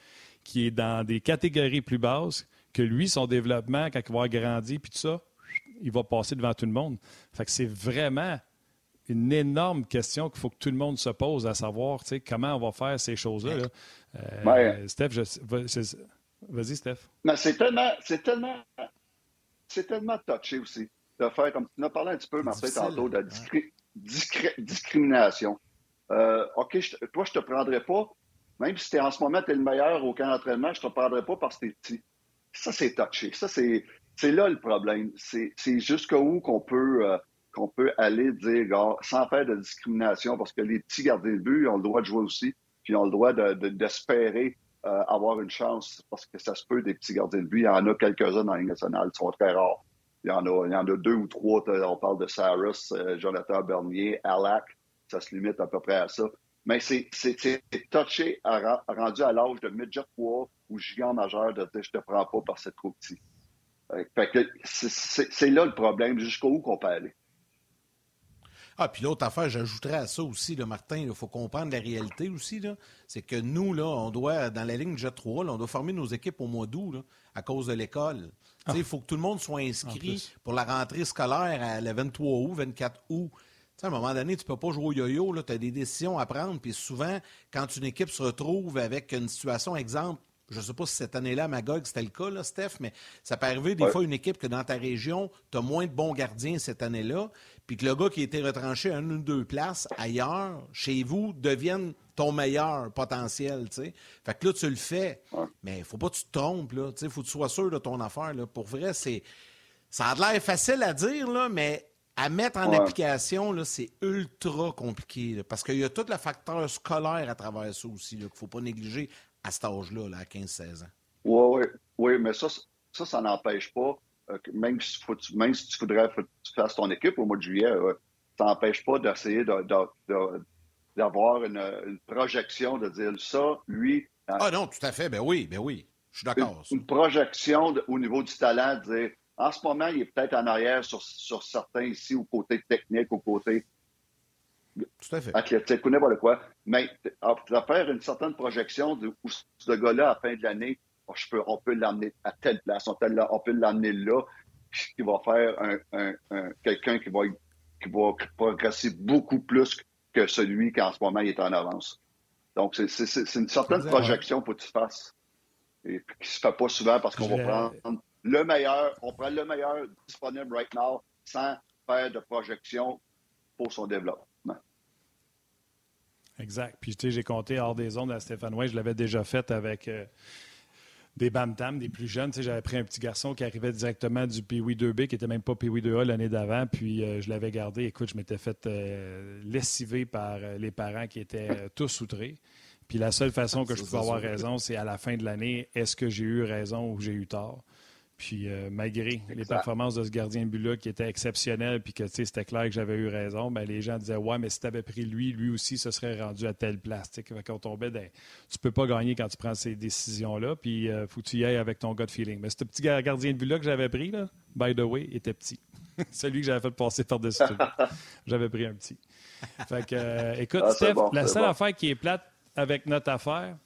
qui est dans des catégories plus basses, que lui, son développement, quand il va avoir grandi, puis tout ça, il va passer devant tout le monde. Fait que c'est vraiment une énorme question qu'il faut que tout le monde se pose, à savoir, tu sais, comment on va faire ces choses-là. là. Euh, Ouais. Steph, je- vas-y, Steph. Mais c'est tellement, c'est tellement, c'est tellement touché aussi de faire, comme tu en as parlé un petit peu, Martin, tantôt, de la ouais. discri- discri- discrimination. Euh, OK, je toi, je te prendrais pas, même si t'es en ce moment, tu es le meilleur au camp d'entraînement, je te prendrais pas parce que t'es petit. Ça, c'est touché. Ça, c'est, c'est là le problème. C'est, c'est jusqu'où qu'on peut, euh, qu'on peut aller dire, sans faire de discrimination, parce que les petits gardiens de but, ils ont le droit de jouer aussi, puis ils ont le droit de- de- d'espérer euh, avoir une chance, parce que ça se peut, des petits gardiens de but. Il y en a quelques-uns dans la Ligue nationale, ils sont très rares. Il y en a, il y en a deux ou trois. On parle de Cyrus, euh, Jonathan Bernier, Alak. Ça se limite à peu près à ça. Mais c'est touché, rendu à l'âge de midget 3 ou gigant majeur de je te prends pas parce que c'est trop petit. C'est là le problème, jusqu'où qu'on peut aller. Ah, puis l'autre affaire, j'ajouterais à ça aussi, là, Martin, il faut comprendre la réalité aussi. C'est que nous, là, on doit, dans la ligne Jet 3, là, on doit former nos équipes au mois d'août là, à cause de l'école. Il faut que tout le monde soit inscrit pour la rentrée scolaire à le 23 août, 24 août. Tu sais, à un moment donné, tu peux pas jouer au yo-yo, tu as des décisions à prendre. Puis souvent, quand une équipe se retrouve avec une situation, exemple, je ne sais pas si cette année-là, à Magog, c'était le cas, là, Steph, mais ça peut arriver des Ouais. fois une équipe que dans ta région, tu as moins de bons gardiens cette année-là, puis que le gars qui a été retranché à une ou deux places ailleurs, chez vous, devienne ton meilleur potentiel, tu sais. Fait que là, tu le fais, Ouais. mais faut pas que tu te trompes, là. Tu sais, faut que tu sois sûr de ton affaire, là. Pour vrai, c'est... Ça a l'air facile à dire, là, mais à mettre en Ouais. application, là, c'est ultra compliqué, là, parce qu'il y a tout le facteur scolaire à travers ça aussi, qu'il faut pas négliger à cet âge-là, là, à 15-16 ans. Oui, oui, oui, mais ça, ça, ça n'empêche pas, euh, même, si faut- même si tu voudrais que tu fasses ton équipe au mois de juillet, euh, ça n'empêche pas d'essayer de- de- de- d'avoir une, une projection, de dire ça, lui, euh, Ah non, tout à fait, ben oui, ben oui. Je suis d'accord. une projection au niveau du talent, de dire en ce moment, il est peut-être en arrière sur, sur certains ici, au côté technique, au côté Tout à fait. athlétique ou n'importe quoi. Mais à, à faire une certaine projection de où ce gars-là, à la fin de l'année, oh, je peux, on peut l'amener à telle place, on peut on peut l'amener là, qui va faire un, un- un- quelqu'un qui va, qui va progresser beaucoup plus que celui qui en ce moment il est en avance. Donc, c'est c'est- c'est- c'est une certaine projection pour que tu fasses. Et puis, qui se fait pas souvent parce qu'on va prendre le meilleur, on prend le meilleur disponible right now sans faire de projection pour son développement. Exact. Puis, tu sais, j'ai compté hors des ondes à Stéphane Way. Je l'avais déjà fait avec euh, des Bam-Tam, des plus jeunes. Tu sais, j'avais pris un petit garçon qui arrivait directement du Pee-Wee 2B, qui était même pas Pee-Wee 2A l'année d'avant. Puis, euh, je l'avais gardé. Écoute, je m'étais fait euh, lessiver par euh, les parents qui étaient euh, tous outrés. Puis, la seule façon que je pouvais avoir raison, c'est à la fin de l'année, est-ce que j'ai eu raison ou j'ai eu tort? Puis euh, malgré les performances de ce gardien de but-là qui était exceptionnel, puis que c'était clair que j'avais eu raison, ben, les gens disaient Ouais, mais si tu avais pris lui, lui aussi se serait rendu à telle place. Tu sais, fait qu'on tombait dans- Tu peux pas gagner quand tu prends ces décisions-là, puis il faut que tu y ailles avec ton gut feeling. Mais ce petit gar- gardien de but-là que j'avais pris, là, by the way, était petit. Celui que j'avais fait passer par-dessus. J'avais pris un petit. Fait que, euh, écoute, Ah, Steph, bon, la seule bon. affaire qui est plate avec notre affaire,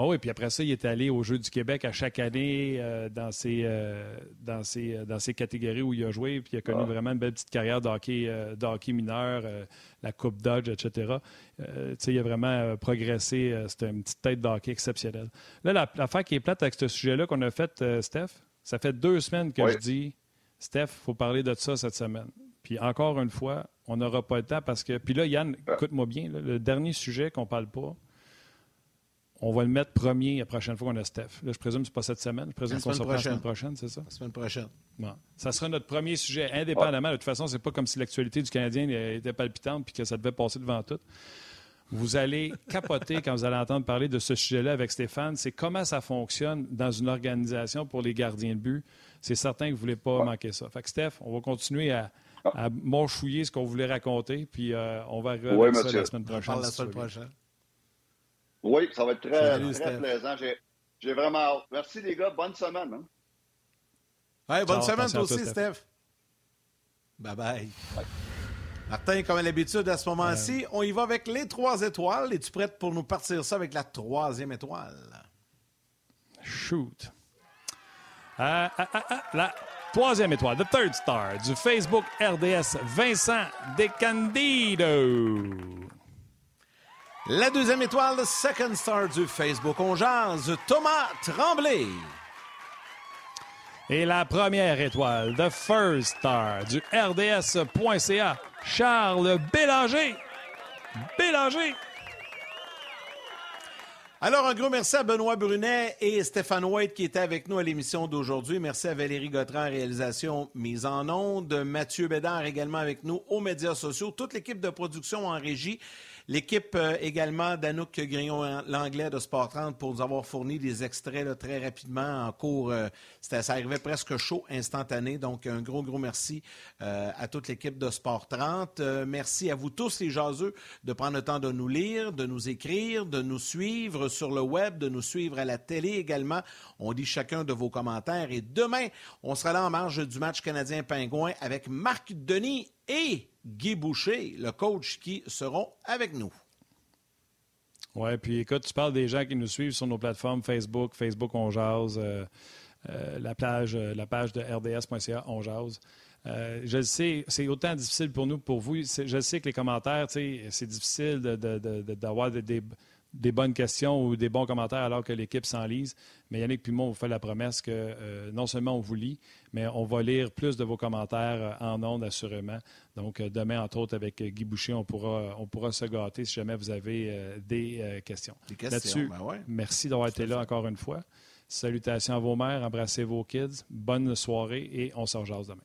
ah oui, puis après ça, il est allé aux Jeux du Québec à chaque année euh, dans, ses, euh, dans, ses, euh, dans ses catégories où il a joué. Puis il a connu Ah. vraiment une belle petite carrière de hockey, euh, de hockey mineur, euh, la Coupe Dodge, etc. Euh, il a vraiment euh, progressé. euh, C'était une petite tête de hockey exceptionnelle. Là, la- l'affaire qui est plate avec ce sujet-là qu'on a fait, euh, Steph, ça fait deux semaines que Oui. je dis Steph, il faut parler de ça cette semaine. Puis encore une fois, on n'aura pas le temps parce que. Puis là, Yann, Ah. écoute-moi bien, là, le dernier sujet qu'on parle pas, on va le mettre premier la prochaine fois qu'on a Steph. Là, je présume que ce n'est pas cette semaine. Je présume qu'on se semaine reprend la semaine prochaine. c'est ça? La semaine prochaine. Bon. Ça sera notre premier sujet, indépendamment. De toute façon, c'est pas comme si l'actualité du Canadien était palpitante puis que ça devait passer devant tout. Vous allez capoter quand vous allez entendre parler de ce sujet-là avec Stéphane. C'est comment ça fonctionne dans une organisation pour les gardiens de but. C'est certain que vous ne voulez pas manquer ça. Fait que Steph, on va continuer à, à morchouiller ce qu'on voulait raconter. Puis euh, on va arriver avec ça la semaine On parle la prochaine. Oui, ça va être très, Salut, très plaisant. J'ai, vraiment hâte. Merci, les gars. Bonne semaine. hein. Bonne Ciao, semaine toi aussi, Steph. Steph. Bye bye. Martin, comme à l'habitude, à ce moment-ci, on y va avec les trois étoiles. Es-tu prête pour nous partir ça avec la troisième étoile? Shoot. Ah, ah, ah, la troisième étoile, the third star du Facebook RDS, Vincent Decandido. La deuxième étoile, le second star du Facebook On Jase, Thomas Tremblay. Et la première étoile, the first star du RDS.ca, Charles Bélanger. Bélanger. Alors, un gros merci à Benoît Brunet et Stéphane White qui étaient avec nous à l'émission d'aujourd'hui. Merci à Valérie Gautran, réalisation mise en onde. Mathieu Bédard également avec nous aux médias sociaux. Toute l'équipe de production en régie. L'équipe euh, également d'Anouk Grignon-Langlais de Sport 30 pour nous avoir fourni des extraits très rapidement en cours. euh, ça arrivait presque chaud, instantané. Donc, un gros, gros merci euh, à toute l'équipe de Sport 30. Euh, merci à vous tous, les jaseux, de prendre le temps de nous lire, de nous écrire, de nous suivre sur le web, de nous suivre à la télé également. On lit chacun de vos commentaires. Et demain, on sera là en marge du match canadien-pingouin avec Marc Denis et Guy Boucher, le coach, qui seront avec nous. Oui, puis écoute, tu parles des gens qui nous suivent sur nos plateformes Facebook, Facebook On Jase, euh, euh, la, plage, euh, la page de rds.ca On Jase. Je le sais, c'est autant difficile pour nous que pour vous. Je sais que les commentaires, c'est difficile d'avoir des, des- bonnes questions ou des bons commentaires alors que l'équipe s'enlise. Mais Yannick puis moi, on vous fait la promesse que euh, non seulement on vous lit, mais on va lire plus de vos commentaires euh, en ondes, assurément. Donc, euh, demain, entre autres, avec Guy Boucher, on pourra, on pourra se gâter si jamais vous avez des questions. Des questions, Là-dessus, ben ouais. merci d'avoir été là encore une fois. Salutations à vos mères, embrassez vos kids. Bonne soirée et on se rejase demain.